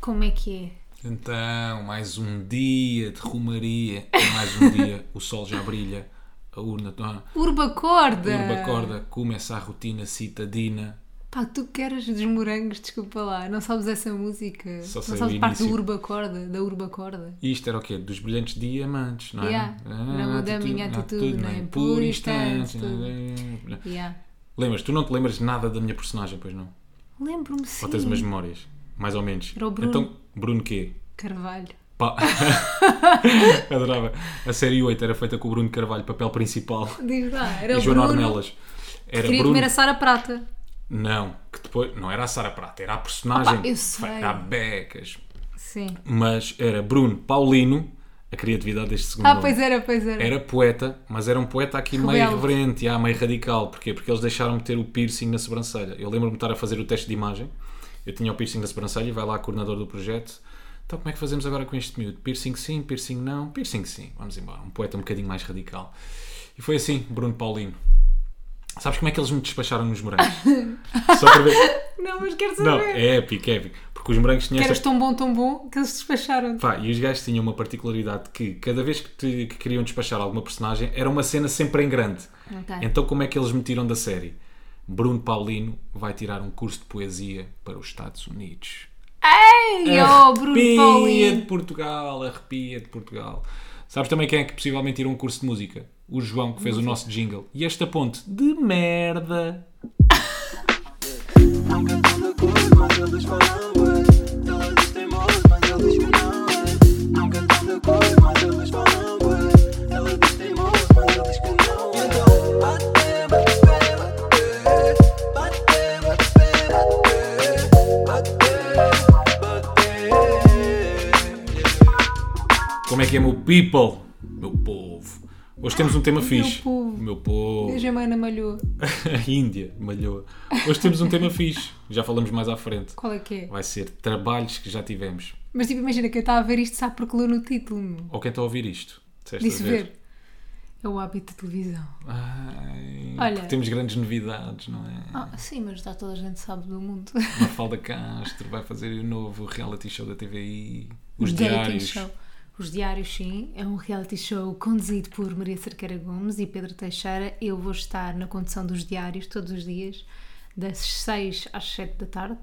Como é que é? Então, mais um dia de rumaria, mais um dia, o sol já brilha, a urna, Urba corda! urba acorda, começa a rotina citadina. Pá, tu queres dos morangos, desculpa lá, não sabes essa música? Só não sabes parte do. Urba corda, da Urba corda? E isto era o quê? Dos brilhantes diamantes, não é? Yeah. Não muda a minha atitude, nem por instante. Yeah. Lembras? Tu não te lembras nada da minha personagem, pois não? Lembro-me sim. Ou tens umas memórias? Mais ou menos. Era o Bruno. Então, Bruno quê? Carvalho. Pá. Adorava. A série 8 era feita com o Bruno Carvalho, papel principal. Diz lá, era e o Joana Bruno. Ornelas. Era Queria Bruno. comer a Sara Prata. Não, que depois. Não era a Sara Prata, era a personagem. Opa, eu sei. Era a Becas. Sim. Mas era Bruno Paulino, a criatividade deste segundo Ah, nome. pois era, pois era. Era poeta, mas era um poeta aqui meio Rebelde. irreverente, ah, meio radical. Porquê? Porque eles deixaram-me ter o piercing na sobrancelha. Eu lembro-me de estar a fazer o teste de imagem. Eu tinha o piercing na sobrancelha e vai lá a coordenador do projeto. Então, como é que fazemos agora com este miúdo? Piercing sim, piercing não? Piercing sim. Vamos embora. Um poeta um bocadinho mais radical. E foi assim, Bruno Paulino. Sabes como é que eles me despacharam nos morangos? Só para ver. Não, mas quero saber. Não, é épico, é épico. Porque os morangos tinham Que esta eras tão bom, tão bom, que eles despacharam. Pá, e os gajos tinham uma particularidade que cada vez que, te- que queriam despachar alguma personagem era uma cena sempre em grande. Ok. Então como é que eles me tiram da série? Bruno Paulino vai tirar um curso de poesia para os Estados Unidos. Ei, oh, Bruno Arrepia de Paulino. Portugal, arrepia de Portugal. Sabes também quem é que possivelmente tirou um curso de música? O João, que fez o nosso jingle. E esta ponte de merda. que é, meu people? Meu povo. Hoje temos um tema meu fixe. povo. Meu povo. A mana malhou. A Índia, malhou. Hoje temos um tema fixe. Já falamos mais à frente. Qual é que é? Vai ser trabalhos que já tivemos. Mas tipo, imagina que eu estava a ver isto, sabe porque leu no título. meu. Ou quem está a ouvir isto? Disseste Disse a ver. É o hábito da televisão. Ai, Olha. temos grandes novidades, não é? Ah, sim, mas já toda a gente sabe do mundo. Mafalda Castro vai fazer o novo reality show da TVI. Os Dating diários. show. Os Diários, sim, é um reality show conduzido por Maria Cerqueira Gomes e Pedro Teixeira. Eu vou estar na condução dos Diários todos os dias, das 6 às 7 da tarde.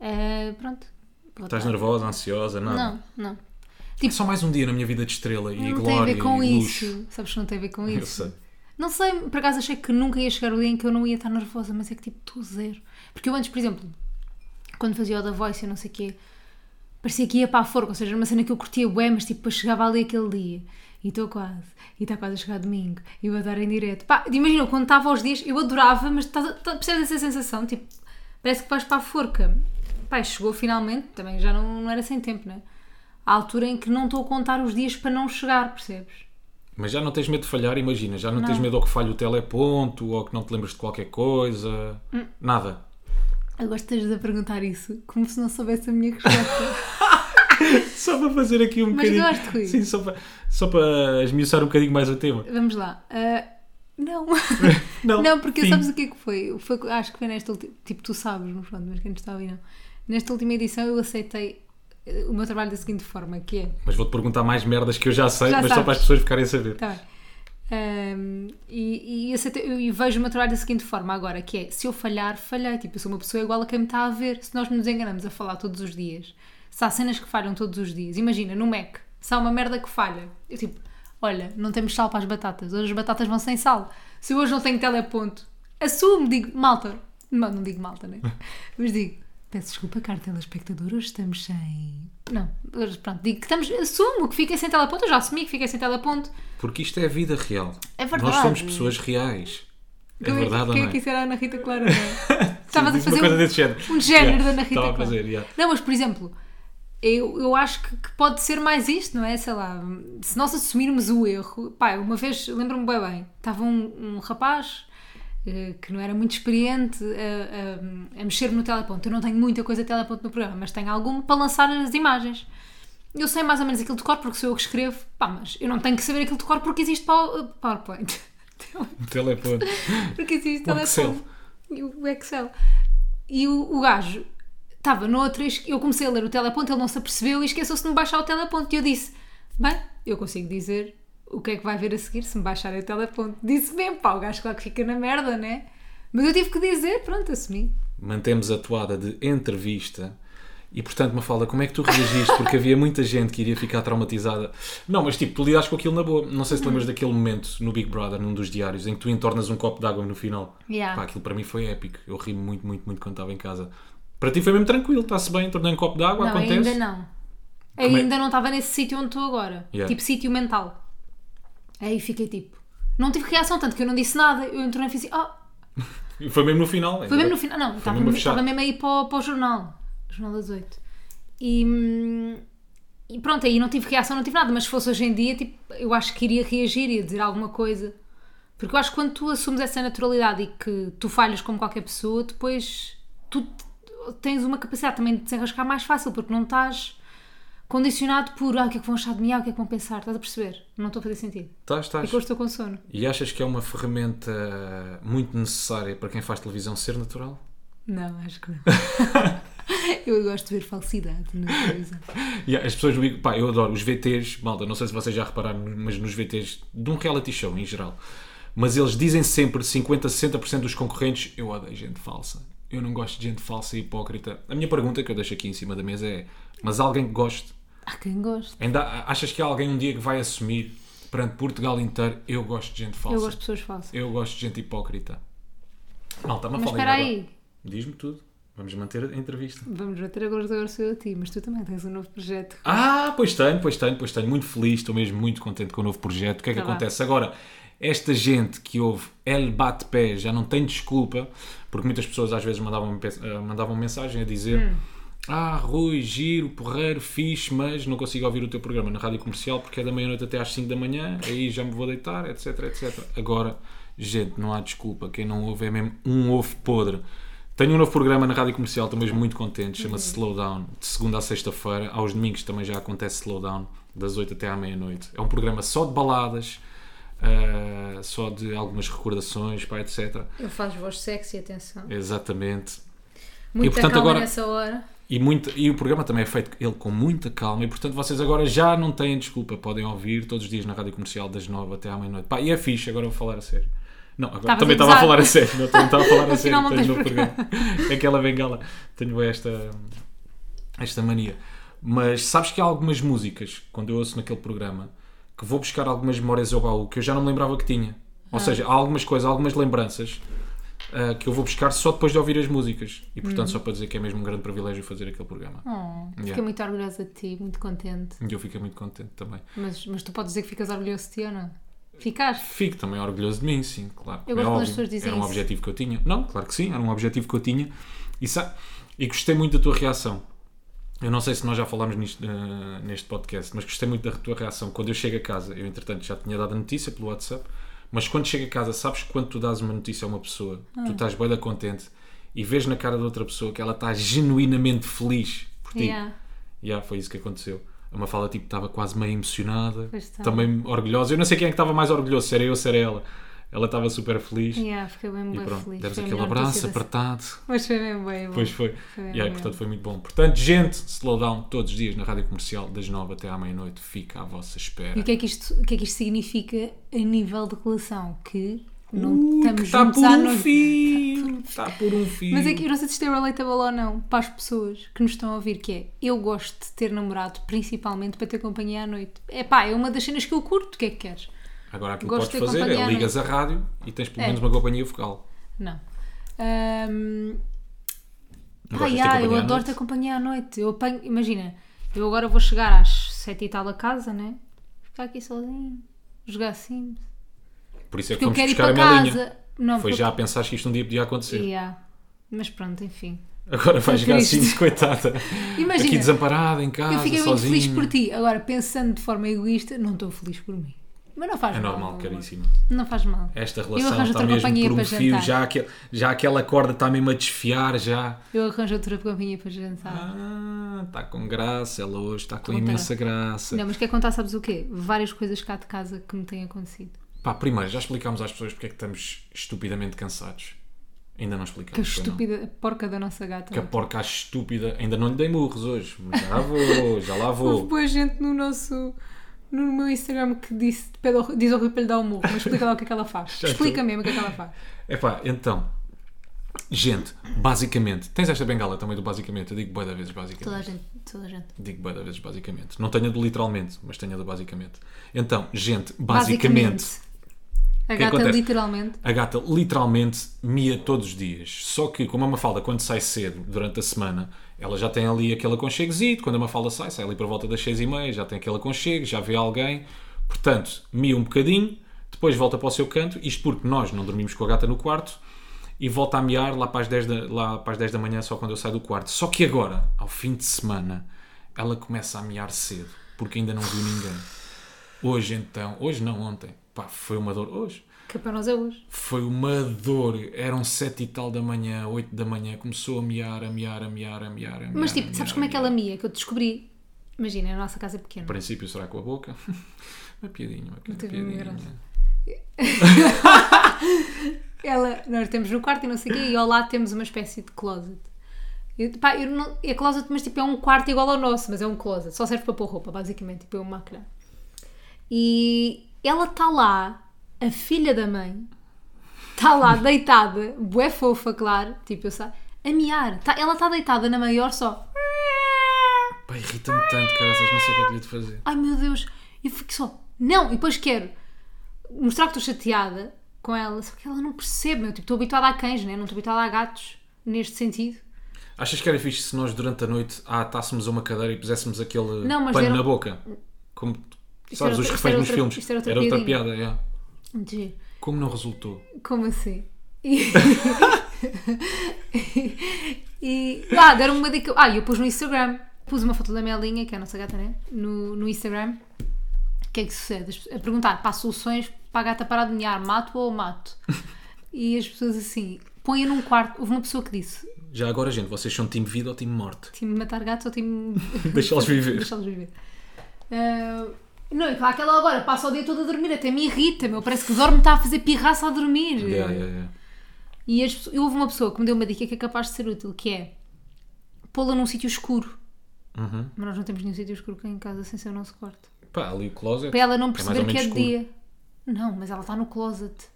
Ah, pronto. Vou Estás estar- nervosa, ansiosa? Nada. Não, não. É só mais um dia na minha vida de estrela e Não tem a glória ver com e luxo. isso. Sabes que não tem a ver com Eu isso. sei. Não sei, por acaso achei que nunca ia chegar o dia em que eu não ia estar nervosa, mas é que tipo, estou zero. Porque eu antes, por exemplo, quando fazia o da Voice e não sei o quê, parecia que ia para a forca, ou seja, era uma cena que eu curtia bué, mas tipo, depois chegava ali aquele dia e estou quase, e está quase a chegar domingo, e vou dar em direto. Pá, imagina, quando estava aos dias, eu adorava, mas estás, estás, percebes essa sensação? Tipo, parece que vais para a forca. Pá, chegou finalmente, também já não, não era sem tempo, né? À altura em que não estou a contar os dias para não chegar, percebes? Mas já não tens medo de falhar, imagina. Já não, tens Não. medo ou que falhe o teleponto ou que não te lembres de qualquer coisa. Hum. Nada. Agora estás a perguntar isso, como se não soubesse a minha resposta. Só para fazer aqui um Mas bocadinho. gosto, Rui. Sim, só para, só para esmiuçar um bocadinho mais o tema. Vamos lá. Ah, não. Não, não, porque sabes o que é que foi? foi? Acho que foi nesta última. Tipo, tu sabes, no fundo, mas quem nos está a ouvir não. Nesta última edição eu aceitei eh, o meu trabalho da seguinte forma: que é. Mas vou-te perguntar mais merdas que eu já sei, Já mas só sabes. para as pessoas ficarem a saber. Tá bem. Ahm, e, e, aceitei- eu- e vejo o meu trabalho da seguinte forma agora, que é se eu falhar, falhei. Tipo, eu sou uma pessoa igual a quem me está a ver. Se nós nos enganamos a falar todos os dias, se há cenas que falham todos os dias, imagina, no Mac, se há uma merda que falha, eu tipo, olha, não temos sal para as batatas, hoje as batatas vão sem sal. Se eu hoje não tenho teleponto, assumo, digo, malta, não, não digo malta, né? Mas digo, peço desculpa, caro telespectador, hoje estamos sem. Não, hoje, pronto, digo que estamos, assumo que fiquei sem teleponto, eu já assumi que fiquei sem teleponto. Porque isto é a vida real. É verdade. Nós somos pessoas reais. É Quem verdade quem é que é? isso era a Ana Rita Clara? não é? Estavas a fazer um, um género Yeah, da Ana Rita Estava a Clara. fazer, yeah. Não, mas por exemplo, eu, eu acho que, que pode ser mais isto, não é? Sei lá, se nós assumirmos o erro. Pá, uma vez, lembro-me bem bem, estava um, um rapaz eh, que não era muito experiente a, a- a mexer no teleponto. Eu não tenho muita coisa de teleponto no programa, mas tenho alguma para lançar as imagens. Eu sei mais ou menos aquilo de cor porque sou eu que escrevo, pá, mas eu não tenho que saber aquilo de cor porque existe Pow- PowerPoint. Telefone. Porque existe O Excel. E o Excel. E o, o gajo estava no outro, eu comecei a ler o teleponto, ele não se apercebeu e esqueceu-se de me baixar o teleponto. E eu disse: Bem, eu consigo dizer o que é que vai ver a seguir se me baixarem o teleponto. Disse bem, pá, o gajo claro que fica na merda, né? Mas eu tive que dizer, pronto, assumi. Mantemos a toada de entrevista. E portanto, Mafalda, como é que tu reagiste? Porque havia muita gente que iria ficar traumatizada. Não, mas tipo, tu lidaste com aquilo na boa. Não sei se lembras daquele momento no Big Brother, num dos diários, em que tu entornas um copo de água no final. Yeah. Pá, aquilo para mim foi épico. Eu ri muito, muito, muito quando estava em casa. Para ti foi mesmo tranquilo, está-se bem, entornei um copo de água, Não, acontece. ainda não. Como é- Ainda não estava nesse sítio onde estou agora. Yeah. Tipo sítio mental. Aí fiquei tipo. Não tive reação, tanto que eu não disse nada. Eu entrei e fiz assim, oh, foi mesmo no final. Foi mesmo no final, não, estava mesmo estava mesmo aí para o, para o jornal, Jornal das Oito. E, hum, e pronto, aí não tive reação, não tive nada, mas se fosse hoje em dia, tipo, eu acho que iria reagir, ia dizer alguma coisa. Porque eu acho que quando tu assumes essa naturalidade e que tu falhas como qualquer pessoa, depois tens uma capacidade também de desenrascar mais fácil, porque não estás condicionado por ah, o que é que vão achar de mim, ah, o que é que vão pensar, estás a perceber? Não estou a fazer sentido. Estás, É estás. que hoje estou com sono. E achas que é uma ferramenta muito necessária para quem faz televisão ser natural? Não, acho que não. eu gosto de ver falsidade na televisão. Yeah, as pessoas, pá, eu adoro os VTs, malta, não sei se vocês já repararam, mas nos VTs de um reality show em geral, mas eles dizem sempre 50, 60% dos concorrentes, eu odeio gente falsa. Eu não gosto de gente falsa e hipócrita. A minha pergunta que eu deixo aqui em cima da mesa é: mas alguém que goste? Há quem goste. Ainda achas que há alguém um dia que vai assumir perante Portugal inteiro? Eu gosto de gente falsa. Eu gosto de pessoas falsas. Eu gosto de gente hipócrita. Malta, mas espera aí, Diz-me tudo. Vamos manter a entrevista. vamos bater agora agora sou eu a ti, mas tu também tens um novo projeto. Ah, pois tenho, pois tenho, pois tenho. Muito feliz, estou mesmo muito contente com o novo projeto. O que é que Tá acontece? Agora, esta gente que ouve El Bate-Pé já não tem desculpa, porque muitas pessoas às vezes mandavam, eh, mandavam mensagem a dizer Hum. Ah, Rui, giro, porreiro, fixe, mas não consigo ouvir o teu programa na rádio comercial porque é da meia-noite até às 5 da manhã, aí já me vou deitar, etc, etc. Agora, gente, não há desculpa. Quem não ouve é mesmo um ovo podre. Tenho um novo programa na rádio comercial, estou mesmo muito contente, chama-se Slowdown, de segunda a sexta-feira. Aos domingos também já acontece Slowdown, das 8 até à meia-noite. É um programa só de baladas, ah, só de algumas recordações, pá, etc. Eu faço voz sexy, atenção. Exatamente. Muita portanto, calma agora- nessa hora. E, muito, e o programa também é feito ele com muita calma e portanto vocês agora já não têm desculpa, podem ouvir todos os dias na rádio comercial das 9 até à meia-noite. Pá, e é fixe, agora vou falar a sério. Não, agora Estavas também a estava a falar a sério, não, também estava a falar a sério. Tenho novo programa. Aquela bengala, tenho esta, esta mania. Mas sabes que há algumas músicas, quando eu ouço naquele programa, que vou buscar algumas memórias ao baú que eu já não me lembrava que tinha. Ah. Ou seja, há algumas coisas, há algumas lembranças ah, que eu vou buscar só depois de ouvir as músicas. E portanto, só para dizer que é mesmo um grande privilégio fazer aquele programa. Oh, Fiquei Yeah. muito orgulhosa de ti, muito contente. E eu fiquei muito contente também. Mas, mas tu podes dizer que ficas orgulhoso de ti ou não? Ficaste? Fico também orgulhoso de mim, sim, claro. Eu é gosto óbvio. pessoas dizem Era um isso. objetivo que eu tinha. Não, claro que sim, era um objetivo que eu tinha. E, e gostei muito da tua reação. Eu não sei se nós já falámos nisto, eh, neste podcast, mas gostei muito da tua reação. Quando eu chego a casa, eu entretanto já tinha dado a notícia pelo WhatsApp, mas quando chego a casa, sabes que quando tu dás uma notícia a uma pessoa, Ah. tu estás bem da contente e vês na cara da outra pessoa que ela está genuinamente feliz por ti. Yeah. Yeah, foi isso que aconteceu. A Mafalda tipo, estava quase meio emocionada, também orgulhosa. Eu não sei quem é que estava mais orgulhoso, se era eu ou se era ela. Ela estava super feliz. Yeah, fiquei bem, E bem pronto, feliz. a aquele abraço apertado. Mas foi bem bem bom. Pois foi. Foi e bem aí, bom. portanto, foi muito bom. Portanto, gente, slowdown todos os dias na rádio comercial, das 9 até à meia-noite. Fica à vossa espera. E o que, é que isto, o que é que isto significa a nível de relação? Que não estamos está juntos por um noite. fio. Está por um fio. Mas é que eu não sei se isto é relatable ou não para as pessoas que nos estão a ouvir, que é eu gosto de ter namorado principalmente para ter companhia à noite. É pá, é uma das cenas que eu curto, o que é que queres? Agora, aquilo que de podes fazer é ligas a rádio e tens pelo É. menos uma companhia vocal. Não. Ahm, Não de ter yeah, eu à adoro noite? ter companhia à noite. Eu apanho, imagina, eu agora vou chegar às sete e tal a casa, né? Ficar aqui sozinho, jogar Sims. Por isso é que Porque eu fomos quero ir buscar para a Melinha. casa. Não, Foi porque- já a pensar que isto um dia podia acontecer. Yeah. Mas pronto, enfim. Agora vai Foi jogar triste. assim, coitada. Imagina, Aqui desamparada em casa, eu fiquei muito sozinha. feliz por ti. Agora, pensando de forma egoísta, não estou feliz por mim. Mas não faz É mal. normal, amor. caríssima. Não faz mal. Esta relação está mesmo por um fio, já, aquele, já aquela corda está mesmo a desfiar já. Eu arranjo outra companhia para jantar. Ah, está com graça, ela hoje está com Conta. imensa graça. Não, mas quer contar, sabes o quê? Várias coisas cá de casa que me têm acontecido. Pá, primeiro, já explicámos às pessoas porque é que estamos estupidamente cansados. Ainda não expliquei. Que a não. estúpida a porca da nossa gata. Que a porca estúpida. Ainda não lhe dei murros hoje. Mas já vou, já lá Houve vou. boa gente no nosso. No meu Instagram que disse, pede ao- diz ao Rui para lhe dar um murro, mas explica lá o que é que ela faz. Já explica estou. mesmo o que é que ela faz. Epá, então. Gente, basicamente. Tens esta bengala também do basicamente. Eu digo bué da vezes basicamente. Toda a gente, toda a gente. Digo bué da vezes basicamente. Não tenho a do literalmente, mas tenho a do basicamente. Então, gente, basicamente. A que gata acontece? literalmente. A gata literalmente mia todos os dias. Só que, como a Mafalda, quando sai cedo, durante a semana, ela já tem ali aquele aconchegozito. Quando a Mafalda sai, sai ali por volta das seis e meia, já tem aquele aconchego, já vê alguém. Portanto, mia um bocadinho, depois volta para o seu canto. Isto porque nós não dormimos com a gata no quarto. E volta a miar lá para, as 10 da, lá para as 10 da manhã, só quando eu saio do quarto. Só que agora, ao fim de semana, ela começa a miar cedo, porque ainda não viu ninguém. Hoje então, hoje não, ontem, pá, foi uma dor. Hoje, Que para nós é hoje. foi uma dor. Eram sete e tal da manhã, oito da manhã. Começou a miar, a miar, a miar, a miar. A miar Mas tipo, miar, sabes como é que ela mia? Que eu descobri. Imagina, a nossa casa é pequena. No princípio será com a boca. Uma piadinha, uma piadinha. Ela, nós temos no quarto e não sei o quê, e ao lado temos uma espécie de closet. Eu, pá, eu não, é closet, mas tipo é um quarto igual ao nosso, mas é um closet, só serve para pôr roupa, basicamente, tipo é uma máquina. E ela está lá, a filha da mãe, está lá deitada, bué fofa, claro, tipo eu sei, a miar. Tá- ela está deitada na maior só. Pá, irrita-me tanto, caraças, não sei o que é que lhe de fazer. Ai meu Deus, eu fico só, não, e depois quero mostrar que estou chateada com ela, só que ela não percebe, meu, tipo, estou habituada a cães, né? não estou habituada a gatos, neste sentido. Achas que era fixe se nós durante a noite ah, atássemos a uma cadeira e puséssemos aquele Não, pano era- na boca? Como, sabes, era os outra- reféns nos filmes. isto era outra era outra piada, yeah. Giro. Como não resultou? Como assim? E, e ah, deram-me uma dica. Ah, eu pus no Instagram, pus uma foto da Melinha, que é a nossa gata, né? No, no Instagram. O que é que sucede? A perguntar para soluções para a gata parar de mear, mato ou mato? E as pessoas assim, ponha num quarto. Houve uma pessoa que disse: Já agora, gente, vocês são time vida ou time morte? time matar gatos ou time. Deixá-los viver. Deixá-los viver. Ah, não, e claro que ela agora passa o dia todo a dormir, até me irrita, meu. Parece que dorme está a fazer pirraça a dormir. Yeah, yeah, yeah. E as houve uma pessoa que me deu uma dica que é capaz de ser útil, que é pô-la num sítio escuro. Uhum. Mas nós não temos nenhum sítio escuro cá em casa sem ser o nosso quarto. Pá, ali o closet. Para ela não ou perceber que é de dia. Não, mas ela está no closet.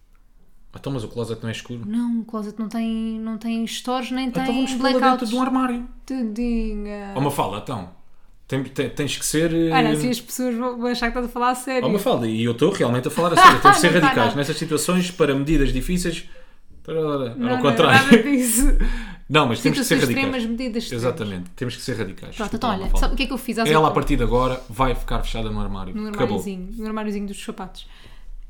Então, mas o closet não é escuro? Não, o closet não tem, não tem stores nem tem então vamos dentro blackouts. de um armário. Tadinha. Ó Mafalda, então. Tem- tem- tens que ser. eh, Olha, assim as pessoas vão achar que estás a falar a sério. Ó Mafalda, e eu estou realmente a falar a sério. Temos que ser Não radicais nessas situações para medidas difíceis. Tararara, não, Ao não, contrário. nada disso. Não, mas temos que ser radicais. medidas. Exatamente, temos que ser radicais. Pronto, então lá, olha, sabe o que é que eu fiz Ela, a partir de agora, vai ficar fechada no armário. no Acabou. armáriozinho, no armáriozinho dos sapatos.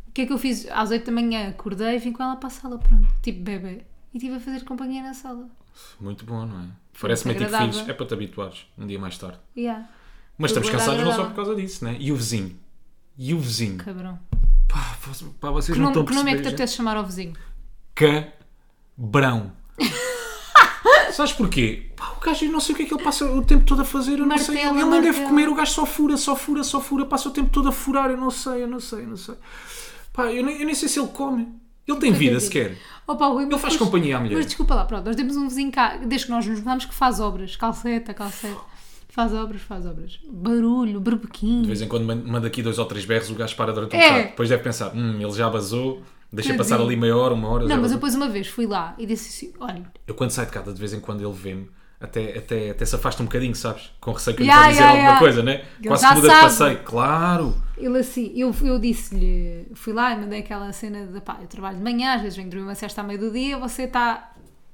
O que é que eu fiz? Às 8 da manhã acordei e vim com ela para a sala, pronto, tipo bebê. E estive a fazer companhia na sala. Muito bom, não é? Parece-me tipo filhos. É para te habituares um dia mais tarde. Yeah. Mas estamos cansados não só por causa disso, né? E o vizinho? E o vizinho? Cabrão. Pá, pá, vocês Que não nome, estão a que nome é que te apetece chamar ao vizinho? Cabrão. Sabes porquê? Pá, o gajo, eu não sei o que é que ele passa o tempo todo a fazer, eu não sei. Ele nem deve comer, o gajo só fura, só fura, só fura, passa o tempo todo a furar, eu não sei, eu não sei, eu não sei. Pá, eu nem, eu nem sei se ele come. Ele tem vida sequer. Opa, Rui, Ele faz depois- companhia à mulher. Mas desculpa lá, pronto, nós temos um vizinho cá, desde que nós nos mudamos, que faz obras. Calceta, calceta. Faz obras, faz obras. Barulho, berbequim. De vez em quando man- manda aqui dois ou três berros, o gajo para durante um É. bocado. Depois deve pensar, hum, ele já vazou, deixa passar ali meia hora, uma hora. Não, mas vazou. depois uma vez fui lá e disse assim: olha, Eu quando saio de casa, de vez em quando ele vê-me, até, até, até se afasta um bocadinho, sabes? Com receio que eu lhe Ya, vá dizer ya, alguma coisa, né? Ele Quase muda de passeio. Claro! Ele assim, eu, eu disse-lhe, fui lá e mandei aquela cena de pá, eu trabalho de manhã, às vezes venho dormir uma cesta à meio do dia, você está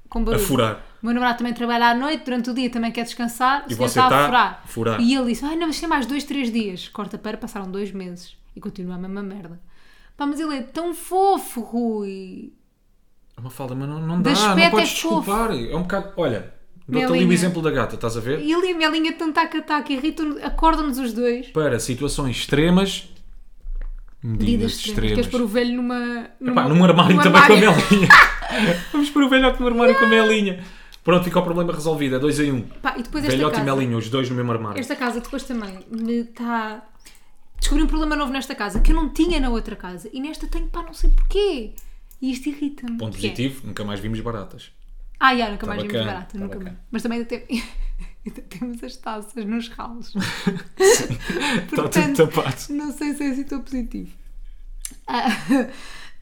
com A barulho. furar. O meu namorado também trabalha à noite, durante o dia também quer descansar, E você está está a furar. a furar. E ele disse: Ai, não, mas tem mais dois, três dias. Corta para, passaram dois meses e continua a mesma merda. Pá, mas ele é tão fofo, Rui. É uma falda, mas não, não dá, não aspecto podes é desculpar. É um bocado. Olha, dou-te ali o exemplo da gata, estás a ver? E e a Melinha tão taca-taca, irritam acordam-nos os dois. Para situações extremas, medidas, extremas. Queres pôr o velho numa. Epá, num armário num também armário. com a melinha. Vamos pôr o velhote no armário com a melinha. Pronto, fica o problema resolvido. É dois em um. Pá, e depois esta Velhote e casa, melinha, os dois no mesmo armário. esta casa depois também me está. Descobri um problema novo nesta casa que eu não tinha na outra casa e nesta tenho, pá, não sei porquê. E isto irrita-me. Ponto positivo, nunca mais vimos baratas. Ah, já, nunca Tá mais vimos bacana, barata, tá nunca mais. Mas também ainda, ainda temos as taças nos ralos. Está tudo tapado. Não sei se é assim tão positivo. Ah,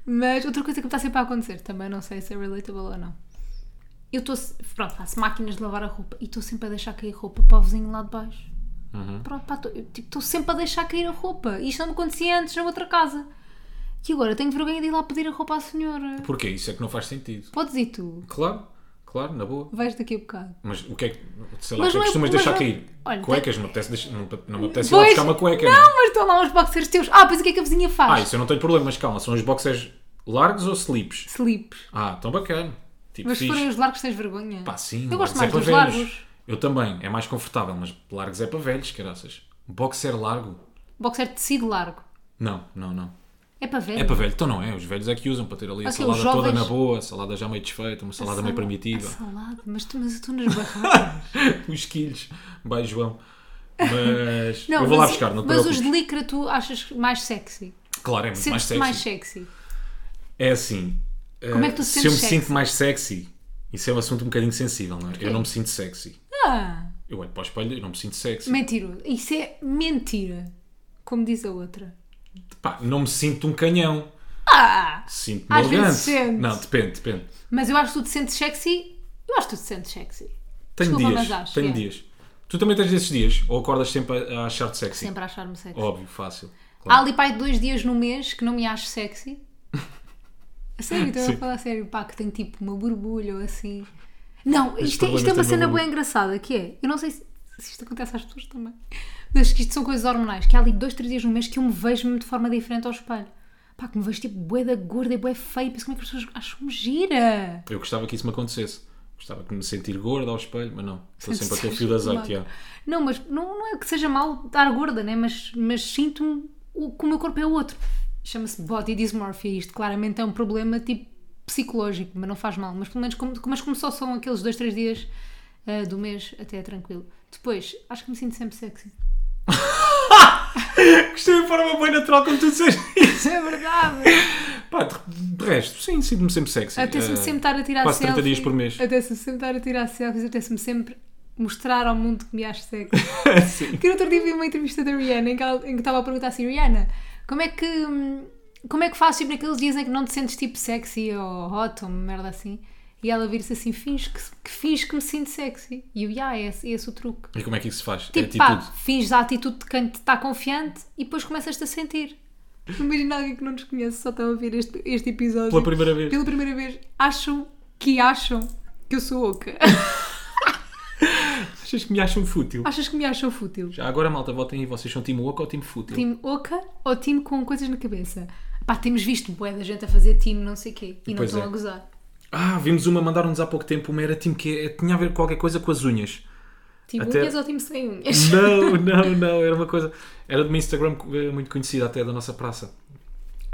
mas outra coisa que me está sempre a acontecer, também não sei se é relatable ou não. Eu estou, pronto, faço máquinas de lavar a roupa e estou sempre a deixar cair roupa para o vizinho lá de baixo. Uhum. Pronto, pá, estou tipo, sempre a deixar cair a roupa. Isto não me acontecia antes na outra casa. E agora tenho vergonha de ir lá pedir a roupa à senhora. Porquê? Isso é que não faz sentido. Podes ir tu, Claro, claro, na boa. vais daqui a bocado. Mas o que é que, sei lá, Mas o que é não que é- costumas mas deixar não- cair? Olha, Cuecas, não me apetece, não, não me apetece ir lá Pois, buscar uma cueca, não, né? mas estão lá uns boxers teus. Ah, pois o que é que a vizinha faz? Ah, isso eu não tenho problema, mas calma, são os boxers largos ou slips? Slips. Ah, tão bacana. Tipo, Mas se forem os largos tens vergonha. Pá, sim, Eu gosto mais é para dos velhos. largos. Eu também, é mais confortável, mas largos é para velhos, caraças. Boxer largo? Boxer tecido largo. Não, não, não. É para velho. É para velho, então não é. Os velhos é que usam para ter ali a salada os toda jovens- na boa, a salada já meio desfeita, uma salada meio Sala- primitiva. A salada, mas, tu, mas estou nas barracas. Os quilhos. Vai, João. Mas Não, eu vou lá mas- buscar, não te Mas os de licra tu achas mais sexy. Claro, é muito mais sexy. mais sexy. É assim. Como é eh, que tu te se eu me sexy? sinto mais sexy, isso é um assunto um bocadinho sensível, não é? Eu não me sinto sexy. Ah, Eu olho para o espelho e não me sinto sexy. mentiroso. Isso é mentira. Como diz a outra. Pá, não me sinto um canhão. Ah! Sinto-me Às vezes sentes. Não, depende, depende. Mas eu acho que tu te sentes sexy. Eu acho que tu te sentes sexy. Tenho Desculpa, dias. mas acho, tenho é. dias. Tu também tens desses dias? Ou acordas sempre a, achar-te sexy? Sempre a achar-me sexy. Óbvio, fácil. Há Claro. ali pai dois dias no mês que não me acho sexy. A sério, estou Sim. a falar a sério, pá, que tem tipo uma borbulha ou assim. Não, isto é, isto é uma cena bem engraçada, que é, eu não sei se, se isto acontece às pessoas também, mas que isto são coisas hormonais, que há ali dois, três dias no mês que eu me vejo de forma diferente ao espelho. Pá, que me vejo tipo bué da gorda e bué feia, penso como é que as pessoas acham-me gira. Eu gostava que isso me acontecesse. Gostava de me sentir gorda ao espelho, mas não. Estou sempre aquele fio de azeite. já. Não, mas não, não é que seja mal estar gorda, né? mas, mas sinto-me que o meu corpo é outro. Chama-se body dysmorphia. Isto claramente é um problema tipo psicológico, mas não faz mal. Mas pelo menos como, mas como só são aqueles dois, três dias ah, do mês, até é tranquilo. Depois, acho que me sinto sempre sexy. Gostei de forma bem natural como tu disseste isso. É verdade! Pá, de, resto, sim, sinto-me sempre sexy. Até-se-me Eh, sempre estar a tirar quase 30 selfies. dias por mês. Até-se-me sempre estar a tirar selfies. Até-se-me sempre mostrar ao mundo que me acho sexy. sim. Que no outro dia vi uma entrevista da Rihanna em que, ela, em que estava a perguntar assim: Rihanna, como é que. hum, Como é que fazes tipo, naqueles dias em que não te sentes tipo sexy ou hot ou uma merda assim? E ela vira-se assim: finge que, que, finge que me sinto sexy. E eu, yeah, é esse, é esse o truque. E como é que isso se faz? Tipo, é pá, atitude. finges a atitude de quem te está confiante e depois começas-te a sentir. Imagina alguém que não nos conhece, só estão a ouvir este, este episódio. Pela primeira vez. Pela primeira vez, acham que acham que eu sou oca. Achas que me acham fútil? Achas que me acham fútil? Já agora, malta, votem aí. Vocês são time woke ou time fútil? Time oca ou time com coisas na cabeça? Pá, temos visto bué da gente a fazer time não sei quê e não estão é. a gozar. Ah, vimos uma, mandaram-nos há pouco tempo. Uma era time que tinha a ver qualquer coisa com as unhas. Time Até- unhas ou time sem unhas? Não, não, não. Era uma coisa. Era de uma Instagram eh, muito conhecida até da nossa praça.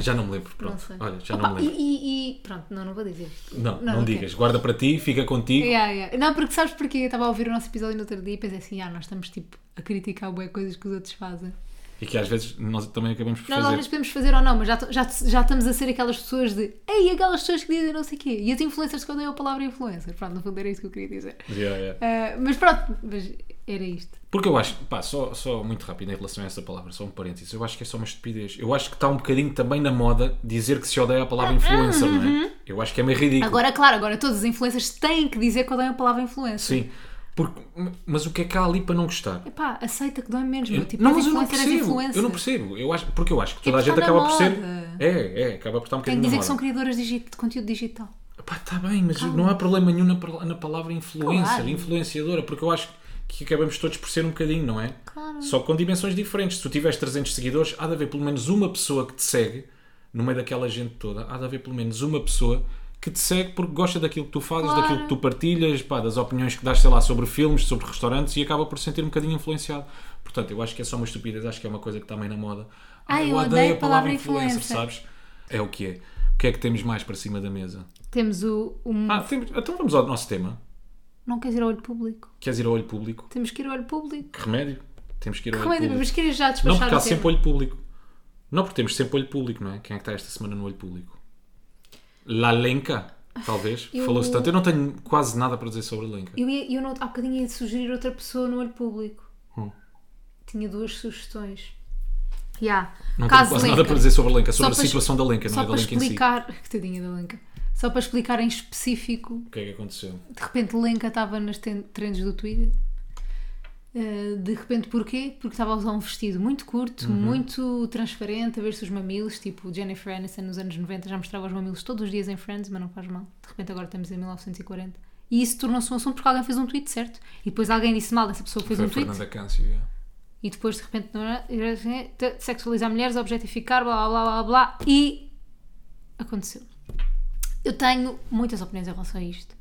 Já não me lembro. Pronto. Não sei. Olha, já Opa, não me lembro. e- e- pronto, não, não vou dizer. Não, não, não, digas. Guarda para ti, fica contigo. Yeah, yeah. Não, porque sabes porque eu estava a ouvir o nosso episódio no outro dia e pensei assim, ah, nós estamos tipo a criticar bué coisas que os outros fazem. E que às vezes nós também acabamos por Não, nós fazer. às vezes podemos fazer ou não, mas já, já, já estamos a ser aquelas pessoas de ei, aquelas pessoas que dizem não sei o quê. E as influencers que odeiam a palavra influencer. Pronto, no fundo era isso que eu queria dizer. Yeah, yeah. Ah, mas pronto, mas era isto. Porque eu acho, pá, só, só muito rápido em relação a essa palavra, só um parênteses. Eu acho que é só uma estupidez. Eu acho que está um bocadinho também na moda dizer que se odeia a palavra influencer, não é? Eu acho que é meio ridículo. Agora, claro, agora todas as influencers têm que dizer que odeiam a palavra influencer. Sim. Porque, mas o que é que há ali para não gostar? Epá, aceita que dói menos, meu. Tipo, não, és mas eu não és percebo. Eu não percebo. Eu acho, porque eu acho que toda É a gente acaba na por ser. moda. É, é, acaba por estar um Tem bocadinho que dizer que são moda. criadoras de conteúdo digital. Pá, está bem, mas não há problema nenhum na, na palavra influencer, Claro. influenciadora, porque eu acho que acabamos todos por ser um bocadinho, não é? Claro. Só com dimensões diferentes. Se tu tiveres 300 seguidores, há de haver pelo menos uma pessoa que te segue, no meio daquela gente toda, há de haver pelo menos uma pessoa que te segue porque gosta daquilo que tu fazes, Claro. daquilo que tu partilhas, pá, das opiniões que dás, sei lá, sobre filmes, sobre restaurantes e acaba por se sentir um bocadinho influenciado. Portanto, eu acho que é só uma estupidez, acho que é uma coisa que está meio na moda. Ah, eu odeio a palavra influencer. sabes? É o que é. O que é que temos mais para cima da mesa? Temos o. o- Ah, temos- então vamos ao nosso tema. Não queres ir ao olho público? Queres ir ao olho público? Temos que ir ao olho público. Que remédio? Temos que ir ao Como olho que público. mas querias já Não, despachar porque há sempre olho público. Não, porque temos sempre olho público, não é? Quem é que está esta semana no olho público? La Lenca, talvez. Eu- Falou-se tanto. Eu não tenho quase nada para dizer sobre a Lenca. Eu, ia, eu não, há bocadinho ia sugerir outra pessoa no olho público. Hum. Tinha duas sugestões. Já. Não tenho Caso quase Lenca. nada para dizer sobre a Lenca, sobre Só a situação da Lenca, não é da para Lenca em si. explicar. Que tadinha da Lenca. Só para explicar em específico O que é que aconteceu? De repente Lenca estava nas ten- trends do Twitter. Uh, de repente porquê? Porque estava a usar um vestido muito curto, Uhum. muito transparente, a ver-se os mamilos, tipo Jennifer Aniston nos anos 90 já mostrava os mamilos todos os dias em Friends, mas não faz mal. De repente agora estamos em 1940. E isso tornou-se um assunto porque alguém fez um tweet certo. E depois alguém disse mal dessa pessoa fez Foi um tweet. Fernanda Câncio. é. E depois de repente não era- era assim, sexualizar mulheres, objetificar, blá blá blá blá blá. E aconteceu. Eu tenho muitas opiniões em relação a isto.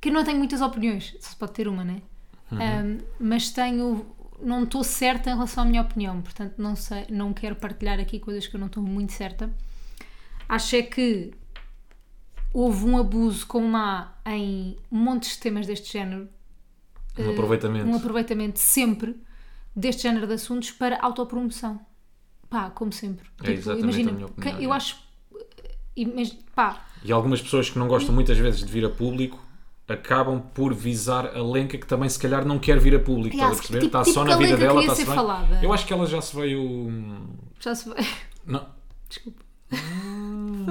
Que eu não tenho muitas opiniões, só se pode ter uma, né? Um, mas tenho. Não estou certa em relação à minha opinião, portanto não sei, não quero partilhar aqui coisas que eu não estou muito certa. Acho é que houve um abuso como há em montes de temas deste género Um aproveitamento. um aproveitamento sempre deste género de assuntos para autopromoção. Pá, como sempre. É exatamente a minha opinião, eu é. acho. imag- Pá, E algumas pessoas que não gostam muitas vezes de vir a público acabam por visar a Lenca que também se calhar não quer vir a público, estás a perceber? tipo- está tipo só na vida dela, ser bem. falada. Eu acho que ela já se veio. já se vai. Não. Desculpa. Hum,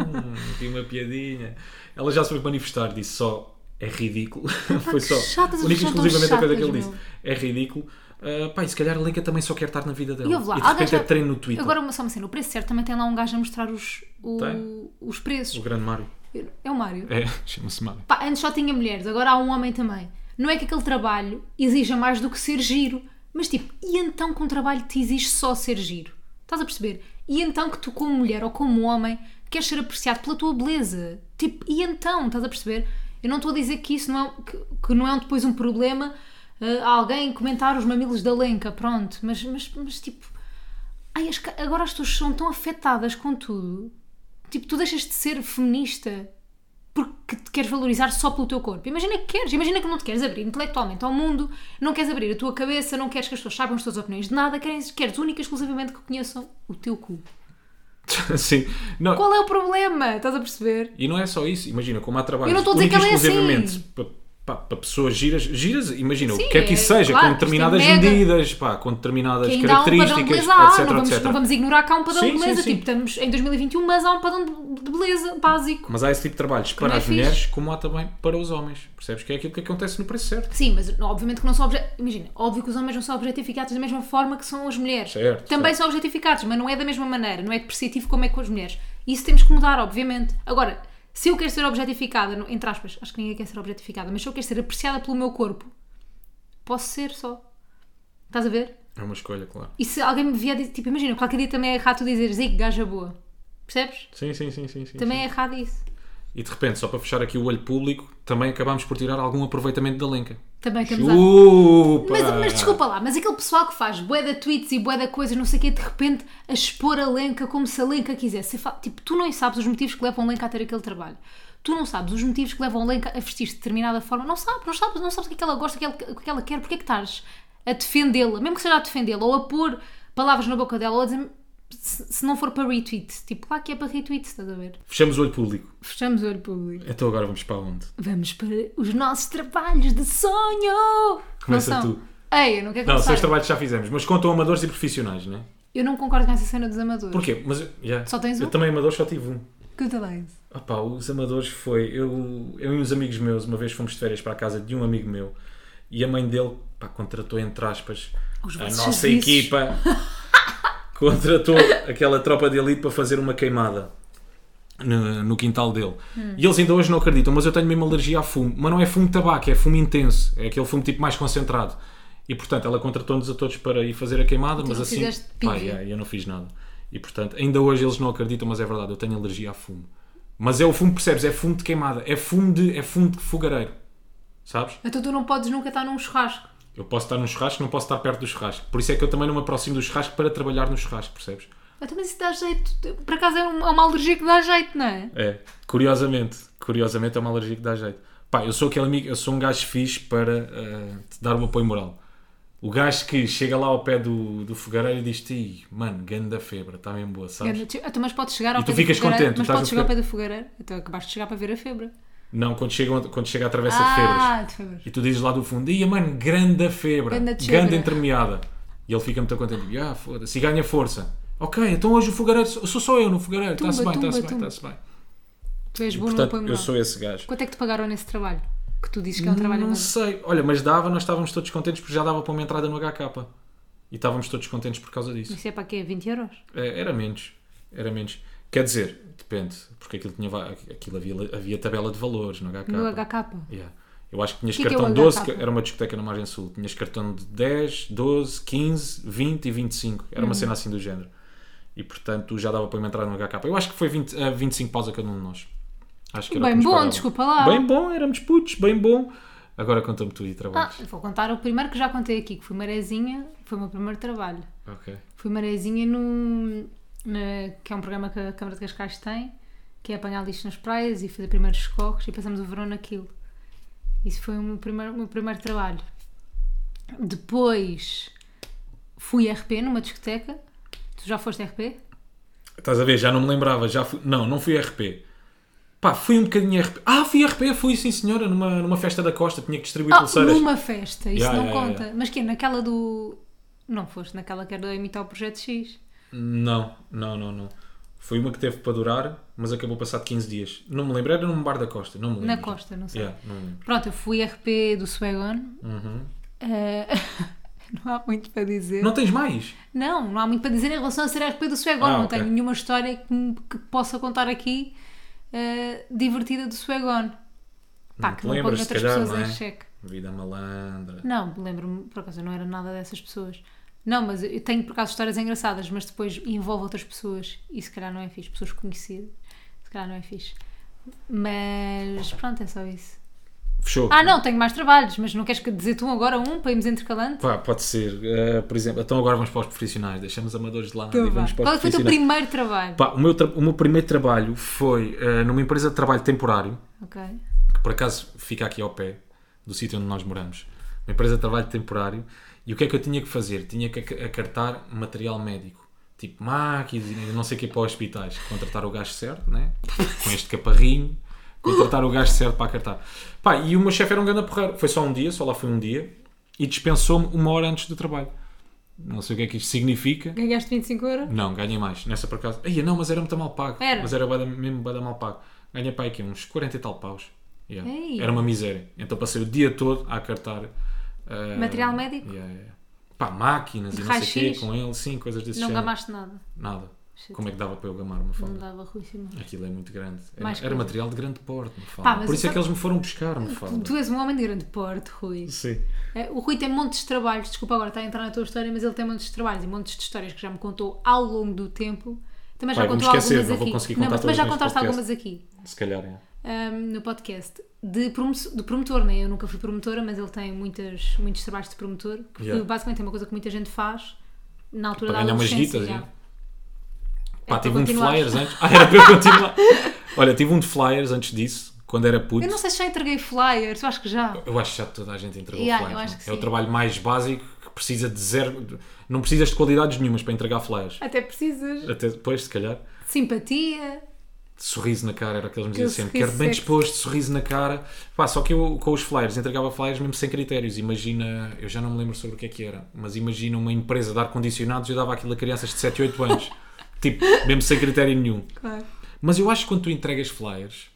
Tinha uma piadinha. Ela já se foi manifestar, disse só é ridículo. Foi só. chatas, única e exclusivamente a coisa que ele chatas, disse. É ridículo. Ah, pá, e se calhar a Lenca também só quer estar na vida dela. E lá, e de repente é já- treino no Twitter. Agora, uma só uma cena: o preço certo também tem lá um gajo a mostrar os, o- os preços. O grande Mário. É o Mário. É, chama-se Mário. Pá, antes só tinha mulheres, agora há um homem também. Não é que aquele trabalho exija mais do que ser giro. Mas tipo, e então que um trabalho te exige só ser giro? Estás a perceber? E então que tu, como mulher ou como homem, queres ser apreciado pela tua beleza? Tipo, e então? Estás a perceber? Eu não estou a dizer que isso não é, que, que não é depois um problema ah, alguém comentar os mamilos da Lenca, pronto. Mas, mas, mas tipo, ai, as agora as pessoas são tão afetadas com tudo. Tipo, tu deixas de ser feminista porque te queres valorizar só pelo teu corpo. Imagina que queres, imagina que não te queres abrir intelectualmente ao mundo, não queres abrir a tua cabeça, não queres que as pessoas saibam as tuas opiniões de nada, queres, queres única e exclusivamente que conheçam o teu cu. Sim. Não, Qual é o problema? Estás a perceber? E não é só isso, imagina, como há trabalhos Eu não estou a dizer que ela é exclusivamente assim. Para, pá, para pessoas giras, giras, imagina, o que quer que isso é, seja, claro, com determinadas isto é medidas, pá, com determinadas Que um características, beleza, há, etc, não, vamos, etc. não vamos ignorar que há um padrão Sim, de beleza. sim. Tipo, estamos em 2021, mas há um padrão de beleza básico. Mas há esse tipo de trabalhos para é as fixe. mulheres, como há também para os homens. Percebes que é aquilo que acontece no preço certo. Sim, mas obviamente que não são obje... Imagina, óbvio que os homens não são objetificados da mesma forma que são as mulheres. Certo, Também certo. são objetificados, mas não é da mesma maneira, não é depreciativo como é com as mulheres. Isso temos que mudar, obviamente. Agora, se eu quero ser objetificada, entre aspas, acho que ninguém quer ser objetificada, mas se eu quero ser apreciada pelo meu corpo, posso ser só. Estás a ver? É uma escolha, claro. E se alguém me vier dizer, tipo, imagina, qualquer dia também é errado tu dizer Zico, gaja boa. Percebes? Sim, sim, sim, sim. sim, Também sim. é errado isso. E de repente, só para fechar aqui o olho público, também acabámos por tirar algum aproveitamento da lenca. Também estamos a... Chupa! Mas, mas desculpa lá, mas aquele pessoal que faz bué de tweets e bué de coisas, não sei o quê, de repente a expor a Lenca como se a Lenca quisesse. Tipo, tu não sabes os motivos que levam a Lenca a ter aquele trabalho. Tu não sabes os motivos que levam a Lenca a vestir-se de determinada forma. Não sabes, não sabes, não sabes o que é que ela gosta, o que, ela- o que ela quer, porque é que estás a defendê-la, mesmo que seja a defendê-la, ou a pôr palavras na boca dela, ou a dizer se, se não for para retweet. Tipo, claro que é para retweet, estás a ver? Fechamos o olho público. Fechamos o olho público. Então agora vamos para onde? Vamos para os nossos trabalhos de sonho! Começa não são? tu. Ei, eu não quero Não, começar. seis trabalhos já fizemos, mas contam amadores e profissionais, não é? Eu não concordo com essa cena dos amadores. Porquê? Mas, yeah. Só tens Eu um? também amador só tive um. Conta lá isso. Opá, os amadores foi. Eu, eu e uns amigos meus, uma vez fomos de férias para a casa de um amigo meu e a mãe dele pá, contratou, entre aspas, Os a vossos nossa serviços. equipa. contratou aquela tropa de elite para fazer uma queimada no, no quintal dele. Hum. E eles ainda hoje não acreditam, mas eu tenho mesmo alergia a fumo. Mas não é fumo de tabaco, é fumo intenso. É aquele fumo tipo mais concentrado. E portanto ela contratou-nos a todos para ir fazer a queimada, mas não assim. Pá, yeah, eu não fiz nada. E portanto, ainda hoje eles não acreditam, mas é verdade, eu tenho alergia a fumo. Mas é o fumo, percebes? É fumo de queimada, é fumo de, é fumo de fogareiro. Sabes? Então tu não podes nunca estar num churrasco. Eu posso estar no churrasco, não posso estar perto do churrasco. Por isso é que eu também não me aproximo do churrasco para trabalhar no churrasco, percebes? Então, mas isso dá jeito. Por acaso é uma, é uma alergia que dá jeito, não é? É, curiosamente, curiosamente é uma alergia que dá jeito. Pá, eu sou aquele amigo, eu sou um gajo fixe para eh, te dar um apoio moral. O gajo que chega lá ao pé do, do fogareiro e diz-te, mano, ganda febre, está bem boa, sabes? Ganda- Então, mas podes chegar ao E tu pé do ficas contente, tu Mas podes chegar ao pé do fogareiro. Então acabaste de chegar para ver a febre. Não, quando chega, quando chega a travessa de febres. Ah, de febres. E tu dizes lá do fundo, ia mano, grande febre, grande febre." entremeada. E ele fica muito contente, e, ah, foda-se, e ganha força. Ok, então hoje o fogareiro, sou só eu no fogareiro, está-se bem, está-se bem, está-se bem. Tu és E, bom no portanto, apoio eu sou esse gajo. Quanto é que te pagaram nesse trabalho? Que tu dizes que é um trabalho Não sei, olha, mas dava, nós estávamos todos contentes porque já dava para uma entrada no HK. E estávamos todos contentes por causa disso. Isso é para quê? 20 euros? É, Era menos, era menos. Quer dizer, depende, porque aquilo, tinha, aquilo havia, havia tabela de valores no HK. No HK. Yeah. Eu acho que tinhas Que que é cartão o 12, HK? que era uma discoteca na Margem Sul. Tinhas cartão de 10, 12, 15, 20 e 25. Era uma Uhum. cena assim do género. E portanto já dava para eu entrar no HK. Eu acho que foi 20, a 25 paus a cada um de nós. Acho que era Bem bom, pagavam. desculpa lá. Bem bom, éramos putos, bem bom. Agora conta-me tu e Ah, trabalhos. eu vou contar o primeiro que já contei aqui, que foi Marezinha, foi o meu primeiro trabalho. Ok. Fui Marezinha no, na- que é um programa que a Câmara de Cascais tem, que é apanhar lixo nas praias e fazer primeiros socorros e passamos o verão naquilo. Isso foi o meu primeiro, o meu primeiro trabalho. Depois fui RP numa discoteca. Tu já foste RP? Estás a ver, já não me lembrava. Já fui... Não, não fui RP. Pá, fui um bocadinho RP. Ah, fui RP, fui sim senhora, numa, numa festa da Costa. Tinha que distribuir Ah, pulseiras. numa festa, isso Yeah, não yeah, conta. yeah. Mas que Naquela do. Não foste naquela que era de imitar o Projeto X. Não, não, não, não. Foi uma que teve para durar, mas acabou passado 15 dias. Não me lembro, era num bar da Costa. Não me lembro. Na Costa, não sei. Yeah, não. Pronto, eu fui RP do Swagon. Uhum. Eh, não há muito para dizer. Não tens mais? Não, não há muito para dizer em relação a ser RP do Swagon. Ah, não ok. tenho nenhuma história que, que possa contar aqui eh, divertida do Swagon. Pá, Não que não ponha outras calhar, pessoas é? em xeque. Vida malandra. Não, lembro-me, por acaso eu não era nada dessas pessoas. Não, mas eu tenho por acaso histórias engraçadas, mas depois envolve outras pessoas e se calhar não é fixe. Pessoas conhecidas, se calhar não é fixe. Mas pronto, é só isso. Fechou. Ah, não, tenho mais trabalhos, mas não queres que dizer tu agora um para irmos intercalando? Pá, pode ser. Eh, por exemplo, então agora vamos para os profissionais. Deixamos os amadores de lado Então e vamos para os Qual que foi o teu primeiro trabalho? Pá, o, meu tra- o meu primeiro trabalho foi eh, numa empresa de trabalho temporário, Ok. que por acaso fica aqui ao pé do sítio onde nós moramos. Uma empresa de trabalho temporário. E o que é que eu tinha que fazer? Tinha que ac- acartar material médico. Tipo máquinas e não sei o que para hospitais. Contratar o gajo certo, né? Com este caparrinho. Contratar o gajo certo para acartar. Pá, e o meu chefe era um grande porreiro. Foi só um dia, só lá foi um dia. E dispensou-me uma hora antes do trabalho. Não sei o que é que isto significa. Ganhaste 25 euros? Não, ganhei mais. Nessa por acaso. Ai, não, mas era muito mal pago. Era? Mas era bué da- mesmo bada mal pago. Ganhei para aqui uns 40 e tal paus. Yeah. Era uma miséria. Então passei o dia todo a acartar. Material médico? Yeah, yeah. Pá, máquinas e não sei o quê com ele. Sim, coisas desse Não género. gamaste nada. Nada. Como é que dava para eu gamar uma Não falda? dava Rui. Aquilo é muito grande. Era, era material de grande porte, me Pá, fala. mas Por isso é que eles me foram buscar, me fala. Tu és um homem de grande porte, Rui. Sim. Eh, O Rui tem montes de trabalhos, desculpa agora estar a entrar na tua história, mas ele tem montes de trabalhos e montes de histórias que já me contou ao longo do tempo. Também já vou-me contou esquecer, algumas não aqui. não, mas também já contaste algumas aqui Se calhar é. Ahm, no podcast. De, de promotor, né? Eu nunca fui promotora, mas ele tem muitas, muitos trabalhos de promotor, que Yeah. basicamente é uma coisa que muita gente faz na altura Para da ganhar umas adolescência. guitas, já. Pá, É tive para um de flyers antes. Ah, era para eu continuar. Olha, tive um de flyers antes disso, quando era puto. Eu não sei se já entreguei flyers, eu acho que já. Eu acho que já toda a gente entregou Yeah, flyers. que é o trabalho mais básico que precisa de zero. Não precisas de qualidades nenhumas para entregar flyers. Até precisas. Até depois, se calhar, Simpatia. Sorriso na cara era o que eles me diziam sempre. Quero bem disposto, sorriso na cara. Pá, só que eu com os flyers entregava flyers mesmo sem critérios. Imagina, eu já não me lembro sobre o que é que era, mas imagina uma empresa de ar-condicionados e eu dava aquilo a crianças de 7 e 8 anos. tipo, mesmo sem critério nenhum. Claro. Mas eu acho que quando tu entregas flyers,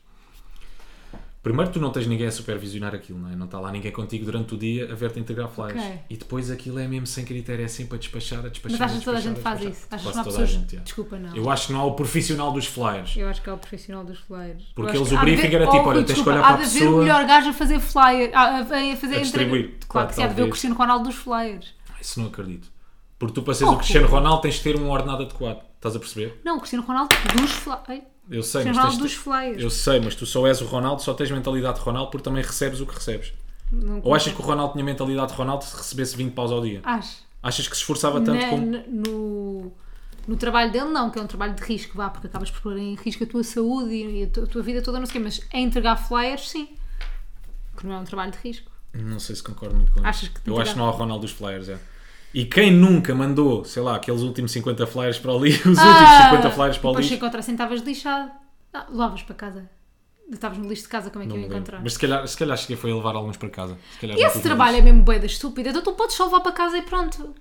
primeiro tu não tens ninguém a supervisionar aquilo, não é? Não está lá ninguém contigo durante o dia a ver-te entregar flyers. Ok. E depois aquilo é mesmo sem critério, é sempre a despachar, a despachar. Mas achas que toda a gente faz isso? Achas que não há pessoas. gente, yeah. Desculpa, não. Eu acho que não há o profissional dos flyers. Eu acho que é o profissional dos flyers. Porque acho eles, o há briefing era tipo, Oh, olha, Rui, tens que olhar para há a de haver pessoa- o melhor gajo a fazer flyer, a, fazer A distribuir. Claro Claro, que sim, há de haver o. Cristiano Ronaldo dos flyers. Isso não acredito. Porque tu para seres Oh, o Cristiano Rui. Ronaldo tens de ter um ordenado adequado. Estás a perceber? Não, o Cristiano Ronaldo dos flyers. Eu sei, mas Ronaldo tens dos flyers. Eu sei, mas tu só és o Ronaldo, só tens mentalidade de Ronaldo porque também recebes o que recebes. Não Ou achas que o Ronaldo tinha mentalidade de Ronaldo se recebesse 20 paus ao dia? Acho. Achas que se esforçava tanto Na- como. no, no trabalho dele, não, que é um trabalho de risco, vá, porque acabas por pôr em risco a tua saúde e a tua, a tua vida toda, não sei o quê, mas a entregar flyers, sim. Que não é um trabalho de risco. Não sei se concordo muito com Achas isso. que tem Eu que acho que não há Ronaldo dos flyers, é. E quem nunca mandou, sei lá, aqueles últimos 50 flyers para o lixo, os últimos 50 flyers para o depois lixo. se encontrassem, estavas lixado. Ah, levavas para casa. Estavas no lixo de casa, como é que Não eu ia encontrar? Mas se calhar, se calhar cheguei foi a levar alguns para casa. E não esse trabalho é lixo. mesmo boeda estúpido. Então tu podes só levar para casa e pronto.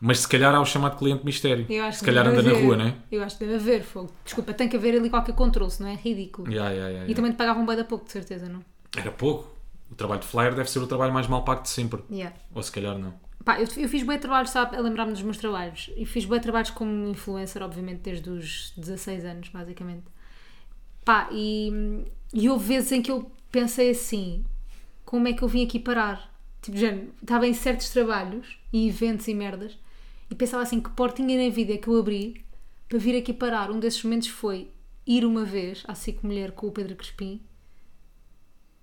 Mas se calhar há o chamado cliente mistério. Eu acho se que calhar anda na haver. rua, não é? Eu acho que deve haver fogo. Desculpa, tem que haver ali qualquer controle, senão é ridículo. Ya, ya, ya, E também te pagavam bem da pouco, de certeza, não? Era pouco. O trabalho de flyer deve ser o trabalho mais mal pago de sempre. Yeah. Ou se calhar não. Pá, eu, eu fiz bem trabalhos, sabe, a lembrar-me dos meus trabalhos. E fiz bem trabalhos como influencer, obviamente, desde os 16 anos, basicamente. Pá, e, e houve vezes em que eu pensei assim: como é que eu vim aqui parar? Tipo, género, estava em certos trabalhos e eventos e merdas e pensava assim: que portinha na vida que eu abri para vir aqui parar? Um desses momentos foi ir uma vez à Cico Mulher com o Pedro Crespim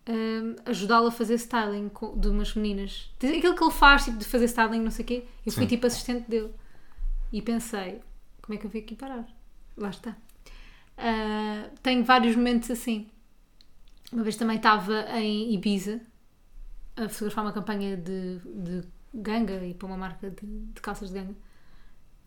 hum, ajudá-lo a fazer styling de umas meninas. Aquilo que ele faz, tipo, de fazer styling, não sei o quê. Eu fui Sim. tipo assistente dele. E pensei, como é que eu vim aqui parar? Lá está. Ah, tenho vários momentos assim. Uma vez também estava em Ibiza a fotografar uma campanha de, de ganga e para uma marca de, de calças de ganga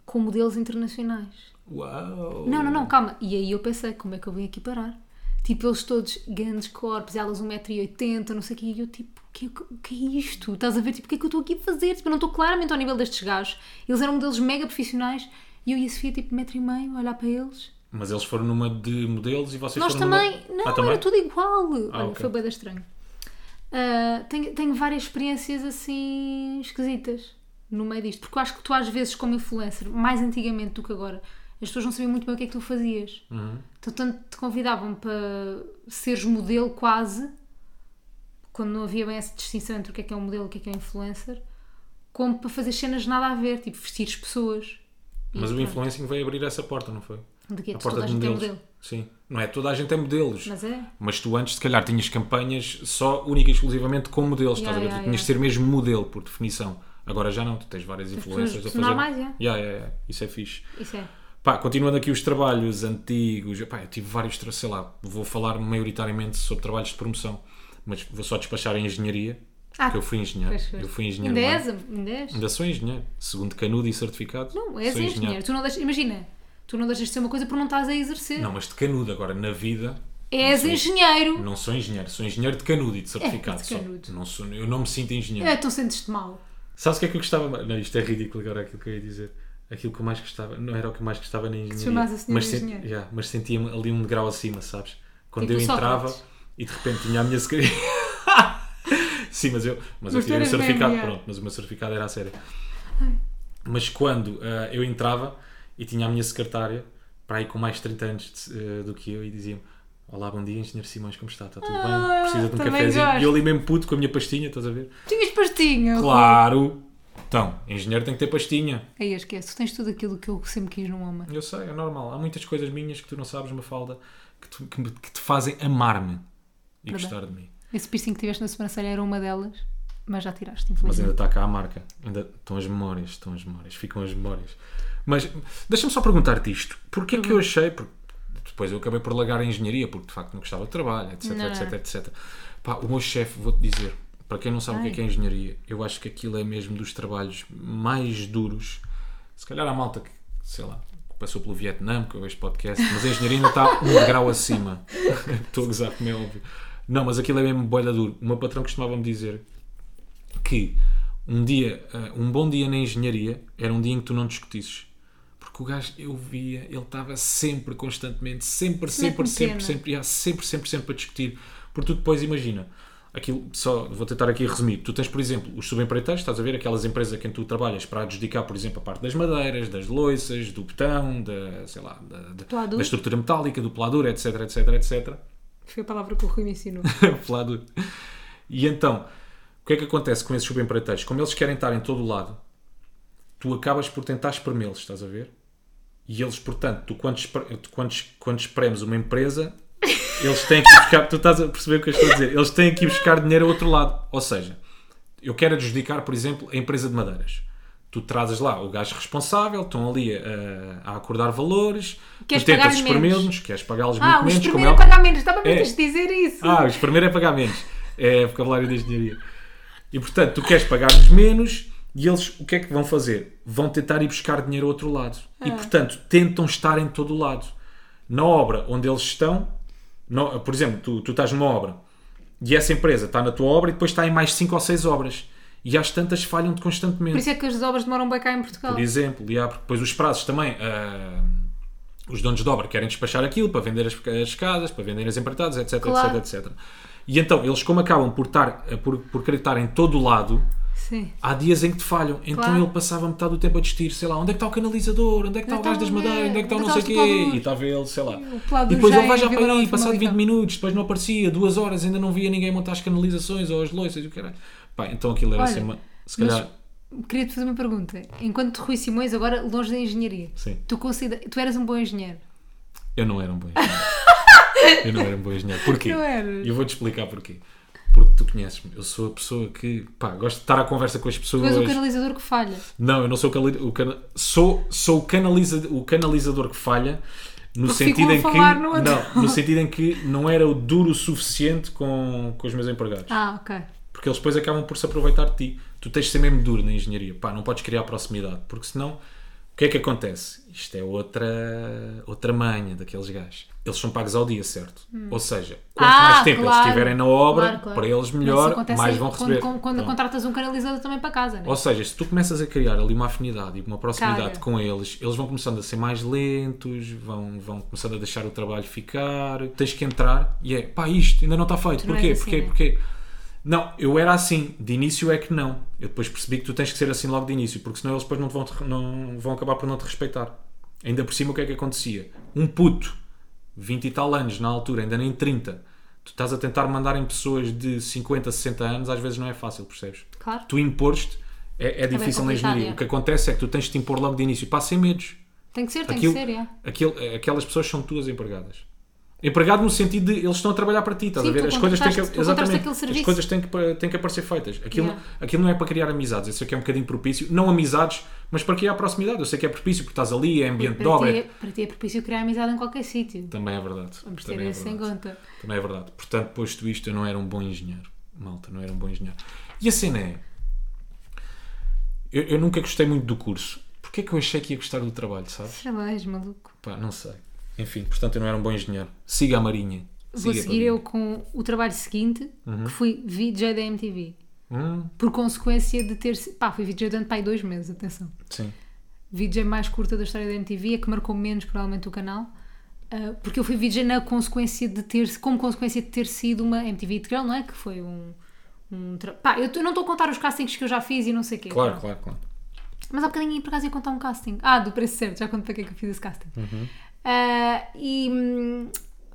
com modelos internacionais. Uau! Não, não, não, calma. E aí eu pensei, como é que eu vim aqui parar? Tipo, eles todos grandes corpos, elas 1,80m, não sei o quê, e eu tipo, o que, o que é isto? Estás a ver? Tipo, o que é que eu estou aqui a fazer? Tipo, eu não estou claramente ao nível destes gajos. Eles eram modelos mega profissionais e eu e a Sofia, tipo, metro e meio, a olhar para eles. Mas eles foram numa de modelos e vocês Nós foram também, numa... não, Ah, também? era tudo igual. Olha, ok. foi bem estranho. Ah, tenho, tenho várias experiências assim esquisitas no meio disto, porque eu acho que tu às vezes como influencer, mais antigamente do que agora, as pessoas não sabiam muito bem o que é que tu fazias. Uhum. Então tanto te convidavam para seres modelo quase, quando não havia bem essa distinção entre o que é que é um modelo e o que é que é um influencer, como para fazer cenas nada a ver, tipo vestires pessoas. E Mas o pronto. influencing veio abrir essa porta, não foi? De quê? A porta toda a de gente é modelos. modelo. Sim. Não é toda a gente é modelos. Mas é. Mas tu antes, se calhar, tinhas campanhas só única e exclusivamente com modelos, Yeah, estás a ver? yeah, tu tinhas de ser mesmo modelo, por definição. Agora já não, tu tens várias influências a pessoas fazer. normais, yeah. Yeah, yeah, yeah. Isso é fixe. Isso é. Pá, continuando aqui os trabalhos antigos, pá, eu tive vários, sei lá, vou falar maioritariamente sobre trabalhos de promoção, mas vou só despachar em engenharia, Ah, porque eu fui engenheiro. Eu fui engenheiro. Ainda és? Ainda sou engenheiro, segundo canudo e certificado. Não, és sou engenheiro. Tu não deixas, imagina, tu não deixas de ser uma coisa por não estás a exercer. Não, mas de canudo agora, na vida. és não sou- engenheiro. Não sou engenheiro, sou engenheiro de canudo e de certificado. de só. canudo. Não sou, eu não me sinto engenheiro. É, tu sentes-te mal. Sabes o que é que eu gostava mais? Não, isto é ridículo agora aquilo que eu ia dizer. Aquilo que eu mais gostava, não era o que eu mais gostava na engenharia. mas, sen- yeah, mas sentia-me ali um degrau acima, sabes? Quando Tipo eu entrava Sócrates. e de repente tinha a minha secretária. Sim, mas eu, mas eu Mas tirei o eras mesmo, certificado, pronto, mas o meu certificado era a sério. Mas quando ah, eu entrava e tinha a minha secretária, para aí com mais de 30 anos de- eh, do que eu, e dizia-me: Olá, bom dia, engenheiro Simões, como está? Está tudo Ah, bem? Precisa de um cafezinho? gosto. E eu ali mesmo puto com a minha pastinha, estás a ver? Tinhas pastinha. Claro! Então, engenheiro tem que ter pastinha. Aí esquece, tu tens tudo aquilo que eu sempre quis num homem. Eu sei, é normal. Há muitas coisas minhas que tu não sabes, Mafalda, que, tu- que, que te fazem amar-me e Verdade. gostar de mim. Esse piercing que tiveste na sobrancelha era uma delas, mas já tiraste, Mas infelizmente. ainda está cá a marca. Ainda estão as memórias, estão as memórias, ficam as memórias. Mas deixa-me só perguntar-te isto. Porquê que eu achei. Porque depois eu acabei por largar a engenharia, porque de facto não gostava de trabalho, etc, Não. etc, etc. Pá, o meu chefe, vou-te dizer, para quem não sabe o que é Ai. que é engenharia, eu acho que aquilo é mesmo dos trabalhos mais duros. Se calhar a malta que, sei lá, passou pelo Vietnã, que eu este podcast, mas a engenharia ainda está um grau acima. Estou a gozar, como é óbvio. Não, mas aquilo é mesmo boeda duro. O meu patrão costumava-me dizer que um dia, eh, um bom dia na engenharia era um dia em que tu não discutisses. Porque o gajo, eu via, ele estava sempre, constantemente, sempre, sempre, Mete-me sempre, pena. sempre, ia sempre, sempre, sempre a discutir. Porque tu depois imagina, aquilo, só vou tentar aqui resumir. Tu tens, por exemplo, os subempreiteiros, estás a ver aquelas empresas a quem tu trabalhas para adjudicar, por exemplo, a parte das madeiras, das loiças, do betão, da, sei lá, da, da, estrutura metálica, do pelador, etc, etc, etc. Foi a palavra que o Rui me ensinou. Pelador. E então, o que é que acontece com esses subempreiteiros? Como eles querem estar em todo o lado, tu acabas por tentar espremê-los, estás a ver? E eles, portanto, tu quando, espre- quando, quando espremes uma empresa, eles têm que buscar, tu estás a perceber o que eu estou a dizer, eles têm que ir buscar dinheiro a outro lado. Ou seja, eu quero adjudicar, por exemplo, a empresa de madeiras. Tu trazes lá o gajo responsável, estão ali a, a acordar valores, Queres tu tentas espremê-los, queres pagá-los Ah, muito o menos, como espremer é é pagar menos. Estava É. a de dizer isso. ah, os primeiro é pagar menos. É vocabulário da engenharia. E portanto, tu queres pagar-lhes menos e eles o que é que vão fazer? Vão tentar ir buscar dinheiro ao outro lado. E portanto, tentam estar em todo o lado. Na obra onde eles estão, no- por exemplo, tu, tu estás numa obra e essa empresa está na tua obra e depois está em mais 5 ou 6 obras. E às tantas falham-te constantemente. Por isso é que as obras demoram bem cá em Portugal. Por exemplo, e há, porque depois os prazos também. ah, os donos de obra querem despachar aquilo para vender as, as casas, para vender as empreitadas, etc, Claro. etc, etc. E então, eles como acabam por, estar, por, por estar em todo o lado, Sim. há dias em que te falham. Então Claro. ele passava metade do tempo a distir, sei lá, onde é que está o canalizador, onde é que está o Onde gás das o- madeiras, onde é que está o não sei o quê. E estava ele, sei lá. E depois ele vai já para aí, passado 20 Famalicão. minutos, depois não aparecia, duas horas, ainda não via ninguém montar as canalizações ou as loiças e o caralho. Pá, então aquilo era Olha, assim uma. Se calhar. Queria-te fazer uma pergunta. Enquanto Rui Simões, agora longe da engenharia, Sim. tu, considera... tu eras um bom engenheiro? Eu não era um bom engenheiro. eu não era um bom engenheiro. Porquê? E eu vou-te explicar porquê. Porque tu conheces-me. Eu sou a pessoa que, pá, gosto de estar à conversa com as Tu pessoas. és o canalizador que falha. Não, eu não sou o, cali- o cana- sou, sou o, canaliza- o canalizador que falha no Porque sentido em que no não, no sentido em que não era o duro o suficiente com, com os meus empregados. Ah, ok. Porque eles depois acabam por se aproveitar de ti. Tu tens de ser mesmo duro na engenharia. Pá, não podes criar proximidade. Porque senão, o que é que acontece? Isto é outra, outra manha daqueles gajos. Eles são pagos ao dia, certo? Ou seja, quanto Ah, mais tempo eles claro. estiverem na obra, Claro, claro. para eles melhor, mais vão receber. Quando, quando Pronto. contratas um canalizador também para casa, né? Ou seja, se tu começas a criar ali uma afinidade e uma proximidade Caga. com eles, eles vão começando a ser mais lentos, vão, vão começando a deixar o trabalho ficar, tens que entrar e é pá, isto ainda não está feito. Porquê? assim, Porquê? né? Porquê? Não, eu era assim, de início é que não. Eu depois percebi que tu tens que ser assim logo de início, porque senão eles depois não, te vão, te- não vão acabar por não te respeitar. Ainda por cima, o que é que acontecia? Um puto, 20 e tal anos na altura, ainda nem 30, tu estás a tentar mandar em pessoas de 50, 60 anos, às vezes não é fácil, percebes? Claro. tu impores-te é, é difícil na engenharia. é. O que acontece é que tu tens de te impor logo de início. Pá, sem medos. Tem que ser, tem Aquilo- que ser, é. Aquelas pessoas são tuas empregadas. Empregado no sentido de eles estão a trabalhar para ti, estás Sim, a ver? As coisas têm que, exatamente, as coisas têm que, têm que aparecer feitas. Aquilo, Yeah. aquilo não é para criar amizades, isso aqui é um bocadinho propício. Não amizades, mas para criar proximidade. Eu sei que é propício porque estás ali, é ambiente de Para obra. ti, é, para ti é propício criar amizade em qualquer sítio. Também é verdade. Vamos ter é isso em conta. Também é verdade. Portanto, posto isto, eu não era um bom engenheiro. Malta, não era um bom engenheiro. E a cena é. Eu, eu nunca gostei muito do curso. Porquê é que eu achei que ia gostar do trabalho, sabes? Já vais, maluco. Pá, não sei. Enfim, portanto, eu não era um bom engenheiro. Siga a Marinha. Vou Siga seguir eu com o trabalho seguinte, que fui VJ da MTV. Hum, Por consequência de ter. Pá, fui VJ durante pá, aí dois meses, atenção. sim. VJ mais curta da história da MTV, a que marcou menos provavelmente o canal. ah, porque eu fui VJ na consequência de ter, como consequência de ter sido uma MTV Integral, não é? Que foi um. um tra- Pá, eu, tô- não estou a contar os castings que eu já fiz e não sei o quê. Claro, Pronto. claro, claro. Mas há bocadinho por acaso ia contar um casting. Ah, do preço certo, já conto para que é que eu fiz esse casting. Ah, e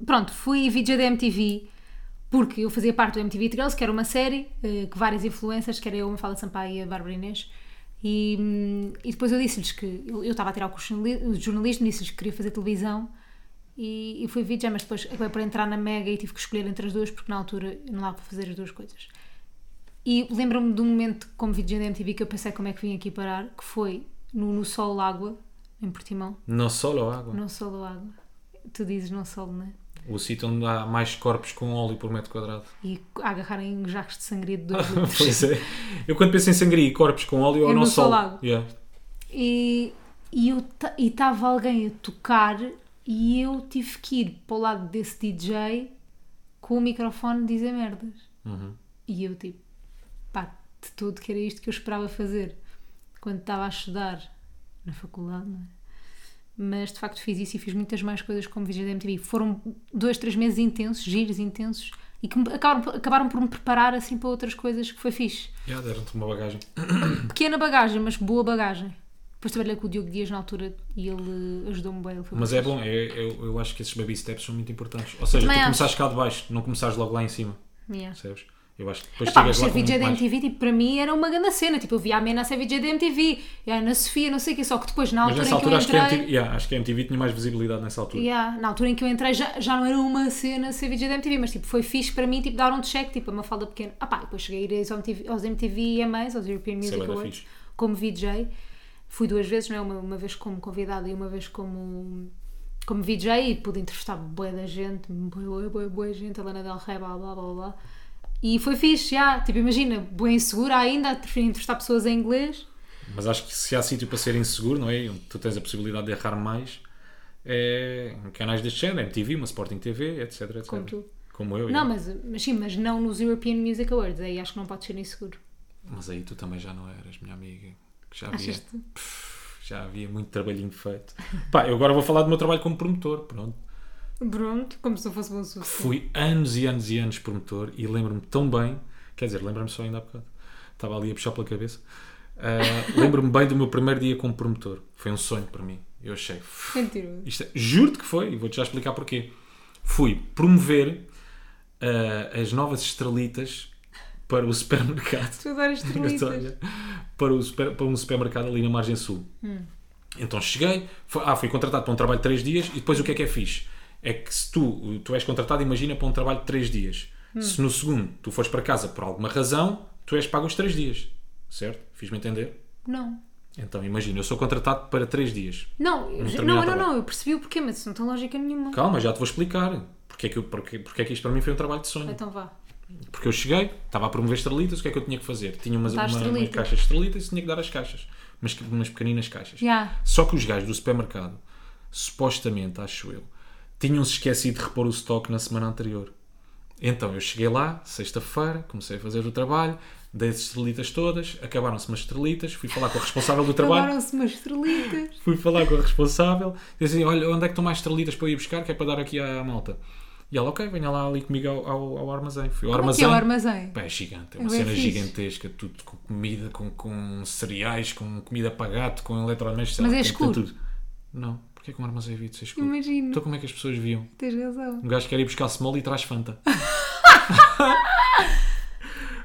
pronto, fui VJ da MTV porque eu fazia parte do MTV Girls, que era uma série eh, que várias influências, que era eu, Mafalda Sampaio e a Bárbara Inês. E, hum, e depois eu disse-lhes que eu estava a tirar o curso de jornalismo, disse-lhes que queria fazer televisão e, e fui VJ, mas depois acabei por entrar na Mega e tive que escolher entre as duas porque na altura não dava para fazer as duas coisas. E lembro-me de um momento como VJ da MTV que eu pensei como é que vim aqui parar, que foi no, no Sol Água, em Portimão. Não solo água. No Sol Água. Tu dizes no Sol, não é? O sítio onde há mais corpos com óleo por metro quadrado. E a agarrarem jarros de sangria de 2 litros. Pois é. Eu quando penso em sangria e corpos com óleo, eu É não solo. Solago. Yeah. Eu e estava alguém a tocar e eu tive que ir para o lado desse DJ com o microfone dizer merdas. Uhum. E eu tipo, pá, de tudo que era isto que eu esperava fazer quando estava a estudar na faculdade, não é? Mas de facto fiz isso e fiz muitas mais coisas como VJ da MTV. Foram dois, três meses intensos, giros intensos e que acabaram, por- acabaram por me preparar assim para outras coisas que foi fixe. Yeah, Deram-te uma bagagem. Pequena bagagem, mas boa bagagem. Depois trabalhei com o Diogo Dias na altura e ele ajudou-me bem. ele Mas é bom, é- eu, eu acho que esses baby steps são muito importantes. Ou seja, tu acho. começares cá de baixo, não começares logo lá em cima. Yeah. Percebes? Eu acho que depois Epá, mas ser VJ da mais. MTV, tipo, para mim era uma grande cena. Tipo, eu via a Mena a ser VJ da MTV, e a Ana Sofia, não sei o quê. Só que depois, na Mas altura em que eu altura acho que, entrei... MTV, yeah, acho que a MTV tinha mais visibilidade nessa altura. Yeah, na altura em que eu entrei já, já não era uma cena ser VJ da MTV, mas tipo, foi fixe para mim tipo, dar um check, tipo, uma falda pequena. Ah pá, depois cheguei a ir aos MTV, aos MTV EMAs, aos European é Music Awards, como VJ. Fui duas vezes, não é? Uma, uma vez como convidada e uma vez como, como VJ e pude entrevistar bué da gente, bué, bué, bué gente, a Lana Del Rey, blá blá blá blá. E foi fixe, já. Tipo, imagina, bem insegura ainda, a preferir entrevistar pessoas em inglês. Mas acho que se há sítio para ser inseguro, não é? Onde tu tens a possibilidade de errar mais, é em canais deste género, MTV, uma Sporting TV, etc, etc. Como tu. Como eu. Não, é. mas, mas sim, mas não nos European Music Awards. Aí acho que não pode ser inseguro. Mas aí tu também já não eras, minha amiga. Já havia, já havia muito trabalhinho feito. Pá, eu agora vou falar do meu trabalho como promotor. Pronto. Pronto, como se não fosse bom sucesso. Fui anos e anos e anos promotor e lembro-me tão bem, quer dizer, lembro-me só ainda há bocado, estava ali a puxar pela cabeça. Ah, lembro-me bem do meu primeiro dia como promotor. Foi um sonho para mim. Eu achei. Mentiroso. É- Juro-te que foi, e vou-te já explicar porquê. Fui promover ah, as novas estrelitas para o supermercado. Tu adoras estrelitas. Para, o super- para um supermercado ali na Margem Sul. Então cheguei, foi- ah, fui contratado para um trabalho de 3 dias e depois o que é que é fixe? É que se tu, tu és contratado, imagina, para um trabalho de 3 dias. Se no segundo tu fores para casa por alguma razão, tu és pago os 3 dias. Certo? Fiz-me entender? Não. Então imagina, eu sou contratado para 3 dias. Não, eu- não, não, trabalho. não, eu percebi o porquê, mas isso não tem lógica nenhuma. Calma, já te vou explicar. Porque é, que eu, porque, porque é que isto para mim foi um trabalho de sonho. Então vá. Porque eu cheguei, estava a promover estrelitas, o que é que eu tinha que fazer? Tinha umas, uma, uma estrelitas. caixa de estrelitas e tinha que dar as caixas. Umas, umas pequeninas caixas. Já. Só que os gajos do supermercado, supostamente, acho eu, tinham-se esquecido de repor o estoque na semana anterior. Então eu cheguei lá, sexta-feira, comecei a fazer o trabalho, dei as estrelitas todas, acabaram-se umas estrelitas, fui falar com a responsável do trabalho. Acabaram-se umas estrelitas. Fui falar com a responsável disse assim, olha, onde é que estão mais estrelitas para eu ir buscar, que é para dar aqui à malta. E ela, ok, venha lá ali comigo ao, ao, ao armazém. Fui ao Como é que armazém. é o armazém? Pá, é gigante, é É uma cena fixe. gigantesca, tudo com comida, com, com cereais, com comida para gato, com eletrodomésticos, Mas é escuro? tudo. Não, porque é que um armazém havia de ser escuro? Imagino. Então como é que as pessoas viam? Tens razão. Um gajo quer ir buscar small e traz Fanta.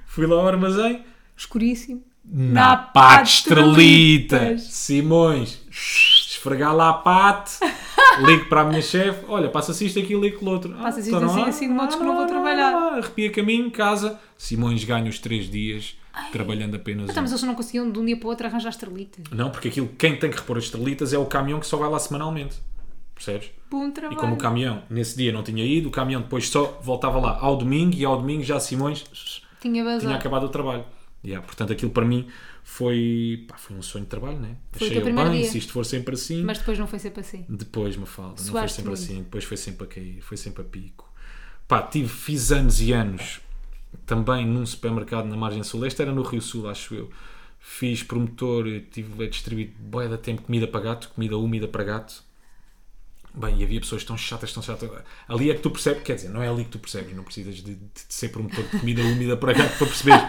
Fui lá ao armazém, Escuríssimo. na de estrelita. estrelitas. Simões, esfregar lá a pate, ligo para a minha chefe, olha, passa-se isto aqui, ligo com o outro. Ah, Passa-se então isto não assim, assim, de modos que não vou trabalhar. Arrepia caminho, casa. Simões ganha os três dias, trabalhando apenas Então, um. mas eles não conseguiam de um dia para o outro arranjar estrelitas. Não, porque aquilo, quem tem que repor as estrelitas é o caminhão que só vai lá semanalmente. Percebes? Bom E trabalho. como o caminhão nesse dia não tinha ido, o caminhão depois só voltava lá ao domingo e ao domingo já Simões Tinha bazar. tinha acabado o trabalho. Yeah, portanto, aquilo para mim foi, pá, foi um sonho de trabalho, né? Foi Achei bem, dia. se isto for sempre assim. Mas depois não foi sempre assim. Depois, me falta, não foi sempre muito. assim, depois foi sempre a cair, foi sempre a pico. Pá, tive, fiz anos e anos também num supermercado na margem sul, este era no Rio Sul, acho eu. Fiz promotor, tive a distribuir boia da tempo comida para gato, comida úmida para gato. Bem, e havia pessoas tão chatas, tão chatas. Ali é que tu percebes, quer dizer, não é ali que tu percebes, não precisas de, de- de ser promotor de comida úmida para gato para perceber.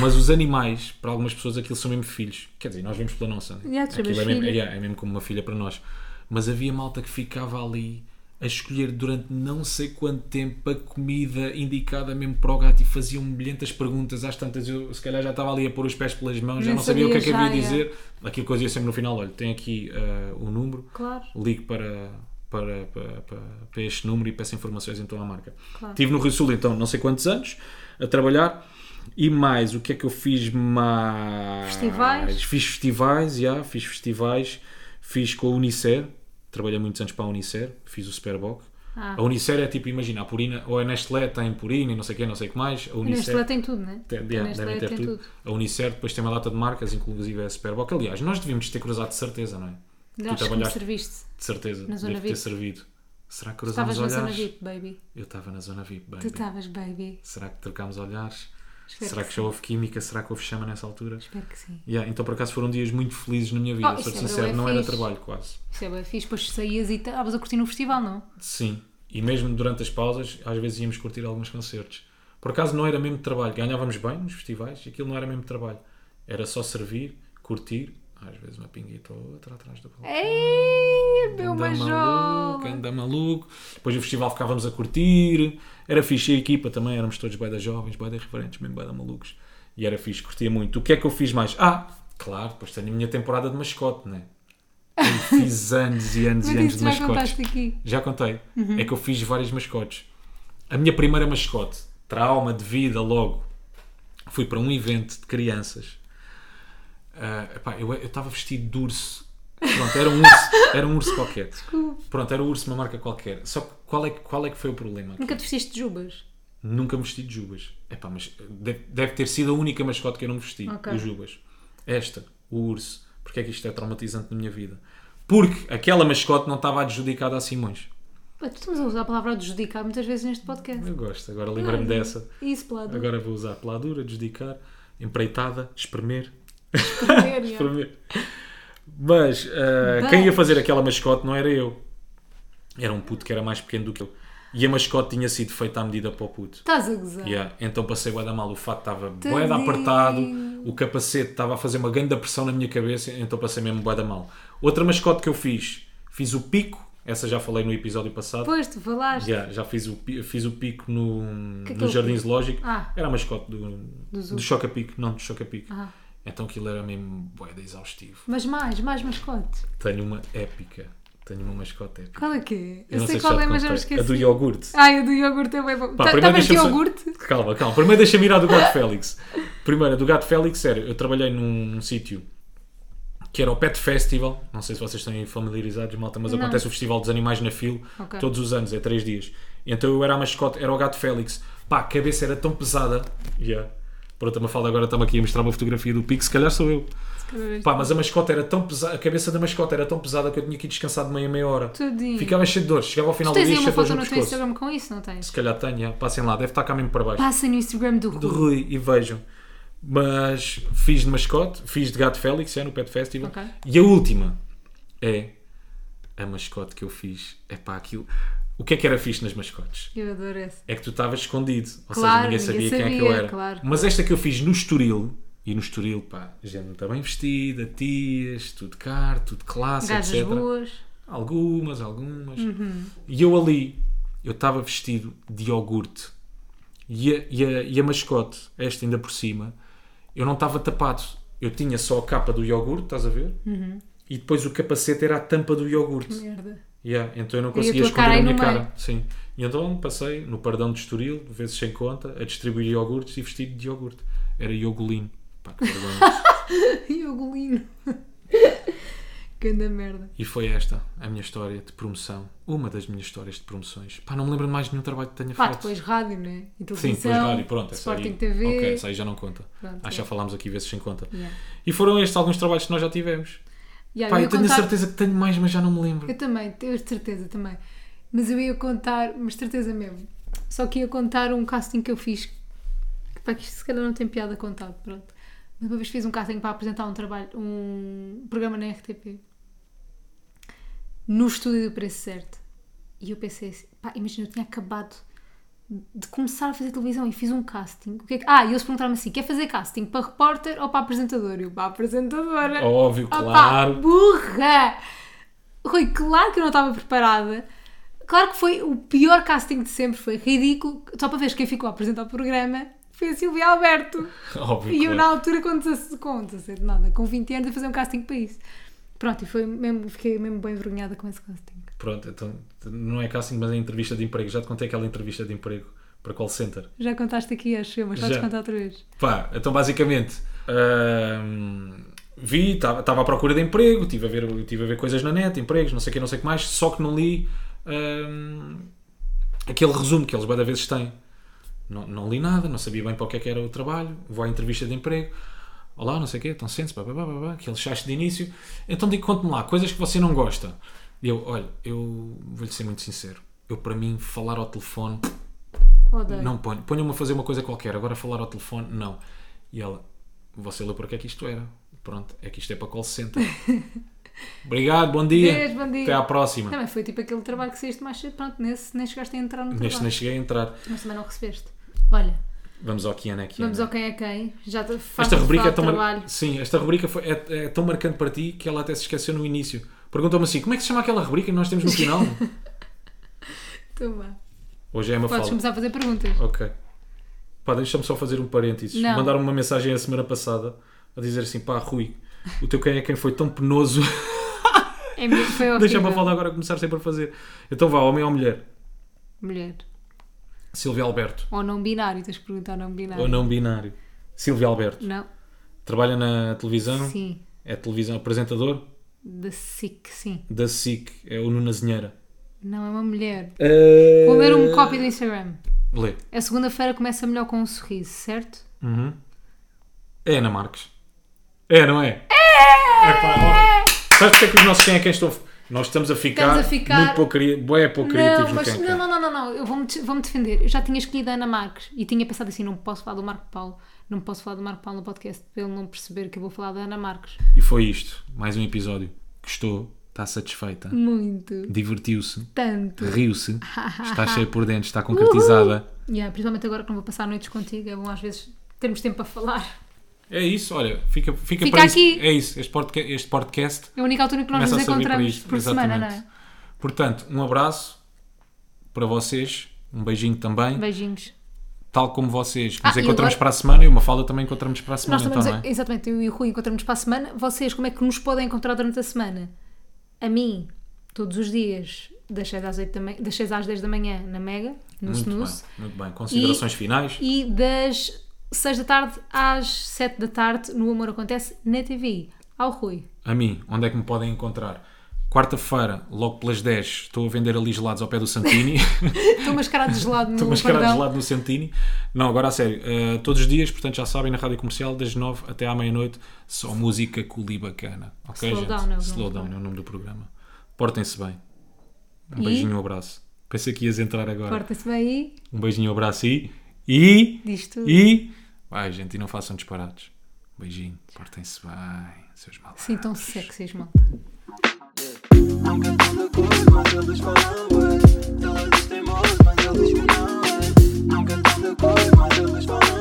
Mas os animais, para algumas pessoas, aquilo são mesmo filhos. Quer dizer, nós vemos pela nossa. né? Yeah, é, mesmo, yeah, é mesmo como uma filha para nós. Mas havia malta que ficava ali a escolher durante não sei quanto tempo a comida indicada mesmo para o gato e faziam milhentas perguntas. Às tantas, eu se calhar já estava ali a pôr os pés pelas mãos, já não sabia o que é que sabia havia dizer. Aquilo que eu dizia sempre no final: olha, tem aqui ah, o número, Claro. ligue para, para, para, para, para este número e peço informações então à marca. Claro. Estive no Rio Sul então não sei quantos anos a trabalhar e mais, o que é que eu fiz mais? Festivais? Fiz festivais, já, fiz festivais, fiz com a Unicer, trabalhei muitos anos para a Unicer, fiz o Superboc. Ah. A Unicer é tipo, imagina, a Purina, ou a Nestlé tem Purina e não sei o que, não sei o que mais. A A Unicer Nestlé tem tudo, né? tem- yeah, devem ter tem tudo. A Unicer depois tem uma data de marcas, inclusive a Superboc. Aliás, nós devíamos ter cruzado de certeza, não é? Já tu trabalhaste serviste. de certeza, Na deve ter servido. Será que cruzámos Estavas na olhares? zona VIP, baby. Eu estava na zona VIP, baby. Tu estavas, baby. Será que trocámos olhares? Espero Será que que, já houve química? Será que houve chama nessa altura? Espero que sim. Yeah, então por acaso foram dias muito felizes na minha vida, Oh, sou é sincero, não era trabalho quase. Isso é bem fixe. Depois saías e estavas a curtir no festival, não? Sim, e mesmo durante as pausas, às vezes íamos curtir alguns concertos. Por acaso não era mesmo trabalho, ganhávamos bem nos festivais e aquilo não era mesmo trabalho. Era só servir, curtir, às vezes uma pinguita ou outra atrás da bola. Ei, meu Anda maluco, anda maluco. Depois do festival ficávamos a curtir. Era fixe. E a equipa também, éramos todos bem da jovens, bem da referentes, mesmo bem da malucos. E era fixe, curtia muito. O que é que eu fiz mais? Ah, claro, depois tenho a minha temporada de mascote, né? Eu fiz anos e anos e anos de já mascotes. Já contei. É que eu fiz vários mascotes. A minha primeira mascote, trauma de vida logo, fui para um evento de crianças. Ah, epá, eu estava vestido de urso. Pronto, era um urso, era um urso qualquer. Pronto, era um urso uma marca qualquer. Só que qual é, que- qual é que foi o problema? Nunca te vestiste de jubas? Nunca me vesti de Jubas. Epá, mas deve, deve ter sido a única mascote que eu não vesti, Ok. o Jubas. Esta, o urso. Porque é que isto é traumatizante na minha vida? Porque aquela mascote não estava adjudicada a Simões. Pá, tu estamos a usar a palavra adjudicar muitas vezes neste podcast. Eu gosto, agora lembrei-me Ai, dessa. Isso, Plado. Agora vou usar peladura, adjudicar, empreitada, espremer. Espremer. Mas, ah, Mas- quem ia fazer aquela mascote não era eu. Era um puto que era mais pequeno do que eu. E a mascote tinha sido feita à medida para o puto. Estás a gozar. Yeah. Então passei bué da mal, o fato estava bué da apertado, o capacete estava a fazer uma grande pressão na minha cabeça, então passei mesmo bué da mal. Outra mascote que eu fiz, fiz o pico, essa já falei no episódio passado. Pois, tu falaste. Yeah, já fiz o, fiz o pico no, Que é que no Jardim? Zoológico. Ah. Era a mascote do, Do do Choca-Pico, não do Choca-Pico. Ah. Então aquilo era mesmo bué da exaustivo. Mas mais, mais mascote. Tenho uma épica. Tenho uma mascote épica. Qual é que é? Eu, não sei se qual é, mas contei. esqueci. A do iogurte. Ai, a do iogurte é bem bom. Pá, Tá- primeiro Estavas de só- iogurte? Calma, calma. Primeiro deixa-me ir à do Gato Félix. Primeiro, a do Gato Félix, sério, eu trabalhei num sítio que era o Pet Festival. Não sei se vocês estão familiarizados, malta, mas Não. acontece o Festival dos Animais na FIL Ok. todos os anos, é três dias. Então eu era a mascote, era o Gato Félix. Pá, a cabeça era tão pesada. Yeah. Pronto, a Mafalda agora está-me aqui a mostrar uma fotografia do pico, se calhar sou eu. Pá, mas a mascote era tão pesada, a cabeça da mascote era tão pesada que eu tinha que ir descansar de meia meia hora. Tudinho. Ficava cheio de dores, chegava ao final Tu do tens dia cheio uma de dores foto no teu. Instagram com isso, não tens? Se calhar tenho, yeah. passem lá, deve estar cá mesmo para baixo. Passa no Instagram do Rui. Rui e vejam. Mas fiz de mascote, fiz de gato Félix, é no Pet Festival. Ok. E a última é a mascote que eu fiz. É pá, aquilo. O que é que era fixe nas mascotes? Eu adoro essa. É que tu estavas escondido. Ou Claro, seja, ninguém ninguém sabia, quem é que eu sabia, era. claro. Mas esta que eu fiz no Estoril, e no Estoril, pá, gente muito bem vestida, tias, tudo caro, tudo classe, Gajas etc. boas. Algumas, algumas. Uhum. E eu ali, eu estava vestido de iogurte. E a, e, a, e a mascote, esta ainda por cima, eu não estava tapado. Eu tinha só a capa do iogurte, estás a ver? Uhum. E depois o capacete era a tampa do iogurte. Merda. Yeah, então eu não conseguia esconder a minha cara. Sim. E então passei no pardão de Estoril, vezes sem conta, a distribuir iogurtes e vestido de iogurte. Era iogolino. Pá, que vergonha. Iogolino. Ganda merda. E foi esta a minha história de promoção. Uma das minhas histórias de promoções. Pá, não me lembro de mais nenhum trabalho que tenha Pá, feito. depois rádio, né? E Sim, televisão. depois rádio, pronto. essa Sporting aí, TV. Ok, essa aí já não conta. Pronto, Acho que já é. falámos aqui vezes sem conta. Yeah. E foram estes alguns trabalhos que nós já tivemos. Yeah, Pá, eu eu tenho a contar- certeza que tenho mais, mas já não me lembro. Eu também, tenho a certeza também. Mas eu ia contar, mas certeza mesmo. Só que ia contar um casting que eu fiz. Que, pá, que isto se calhar não tem piada contado, pronto. Mas uma vez fiz um casting para apresentar um trabalho, um programa na RTP. No estúdio do preço certo. E eu pensei assim, pá, imagina, eu tinha acabado de começar a fazer televisão e fiz um casting. É que- Ah, e eles perguntaram-me assim: quer fazer casting para repórter ou para apresentador? Eu, para apresentadora. Óbvio, Ah, pá, claro. burra! Rui, claro que eu não estava preparada. Claro que foi o pior casting de sempre, foi ridículo. Só para ver quem ficou a apresentar o programa foi a Silvia Alberto. Óbvio, E eu, claro. na altura, com 16, com 17, nada, com 20 anos, a fazer um casting para isso. Pronto, e foi mesmo, fiquei mesmo bem envergonhada com esse casting. Pronto, então não é casting, mas é entrevista de emprego. Já te contei aquela entrevista de emprego para call center. Já contaste aqui, acho eu, mas podes contar outra vez. Pá, então basicamente hum, vi, estava à procura de emprego, estive a, ver, tive a ver coisas na net, empregos, não sei o que, não sei o que mais, só que não li hum, aquele resumo que eles cada vezes têm. Não, não li nada, não sabia bem para o que é que era o trabalho, vou à entrevista de emprego. Olá, não sei o quê, estão sentes, aquele chaste de início. Então digo, conte-me lá, coisas que você não gosta. Eu, olha, eu vou-lhe ser muito sincero. Eu, para mim, falar ao telefone Odeio. não ponho. Ponham-me a fazer uma coisa qualquer. Agora falar ao telefone, não. E ela, você leu porque é que isto era. Pronto, é que isto é para call center. Obrigado, bom dia. Beijo, bom dia. Até à próxima. Também foi tipo aquele trabalho que saíste mais cedo, pronto, nesse nem chegaste a entrar no Neste nem trabalho. cheguei a entrar. Mas também não recebeste. Olha, Vamos ao que é, que é, vamos ao quem é quem. Já Esta rubrica é tão, mar... trabalho. Sim, esta rubrica foi- é, é tão marcante para ti que ela até se esqueceu no início. Perguntou-me assim: como é que se chama aquela rubrica que nós temos no final? Então vá. Hoje é uma Podes fala. começar a fazer perguntas. Ok. Pá, deixa-me só fazer um parênteses. Não. Mandaram uma mensagem a semana passada a dizer assim: pá, Rui, o teu quem é quem foi tão penoso. É, mesmo- foi horrível. Deixa-me a falar agora começar sempre a fazer. Então vá, homem ou mulher? Mulher. Silvia Alberto. Ou não binário, tens que perguntar não binário. Ou não binário? Silvia Alberto. Não. Trabalha na televisão? Sim. É televisão apresentador? Da SIC, sim. Da SIC. É o Nuno Azinheira. Não é uma mulher. Uh... Vou ler um copy do Instagram. Lê. A segunda-feira começa melhor com um sorriso, certo? É Ana Marques. É, não é? É! pá, ó. Sabes porque é que os nossos quem é quem estão. Nós estamos a ficar, Estamos a ficar- muito pouco, bué pouco Não, mas, é não, não, não, não, não, eu vou-me vou defender. Eu já tinha escolhido a Ana Marques e tinha pensado assim: não posso falar do Marco Paulo, não posso falar do Marco Paulo no podcast para ele não perceber que eu vou falar da Ana Marques. E foi isto. Mais um episódio. Gostou? Está satisfeita? Muito. Divertiu-se? Tanto. Riu-se? Está cheio por dentro? Está concretizada? Yeah, principalmente agora que não vou passar noites contigo, é bom às vezes termos tempo para falar. É isso, olha. Fica, fica, Fica para aqui. isso. É isso. Este podcast, este podcast É a única altura que nós nos encontramos isto. por semana, não Exatamente. é? Portanto, um abraço para vocês. Um beijinho também. Beijinhos. Tal como vocês. Nos Ah, e encontramos agora- para a semana e uma falda também encontramos para a semana. Nós também, Então, é? exatamente, eu e o Rui encontramos para a semana. Vocês, como é que nos podem encontrar durante a semana? A mim, todos os dias, das 6 às, 8 da manhã, das 6 às 10 da manhã, na Mega, no Muito Snooze. bem, muito bem. Considerações finais? E das 6 da tarde às 7 da tarde, no Amor Acontece, na TV. Ao Rui. A mim, onde é que me podem encontrar? Quarta-feira, logo pelas 10, estou a vender ali gelados ao pé do Santini. Estou mascarado de gelado no estou mascarado de gelado no Santini. Não, agora a sério. eh, todos os dias, portanto já sabem, na rádio comercial, das 9 até à meia-noite, só música culi bacana. Ok, Slow gente? Down é o Slow Down é o nome do programa. Portem-se bem. Um E? beijinho, um abraço. Pensei que ias entrar agora. Porta-se bem aí. Um beijinho, um abraço e. E. Diz tudo. E. Vai, gente, e não façam disparados. Beijinho. Portem-se bem, seus malandros. Tão sexys, malta. Tão de acordo, mas eles falam bué. Eles moço, mas eles que não é. Nunca tão de acordo, mas eles falam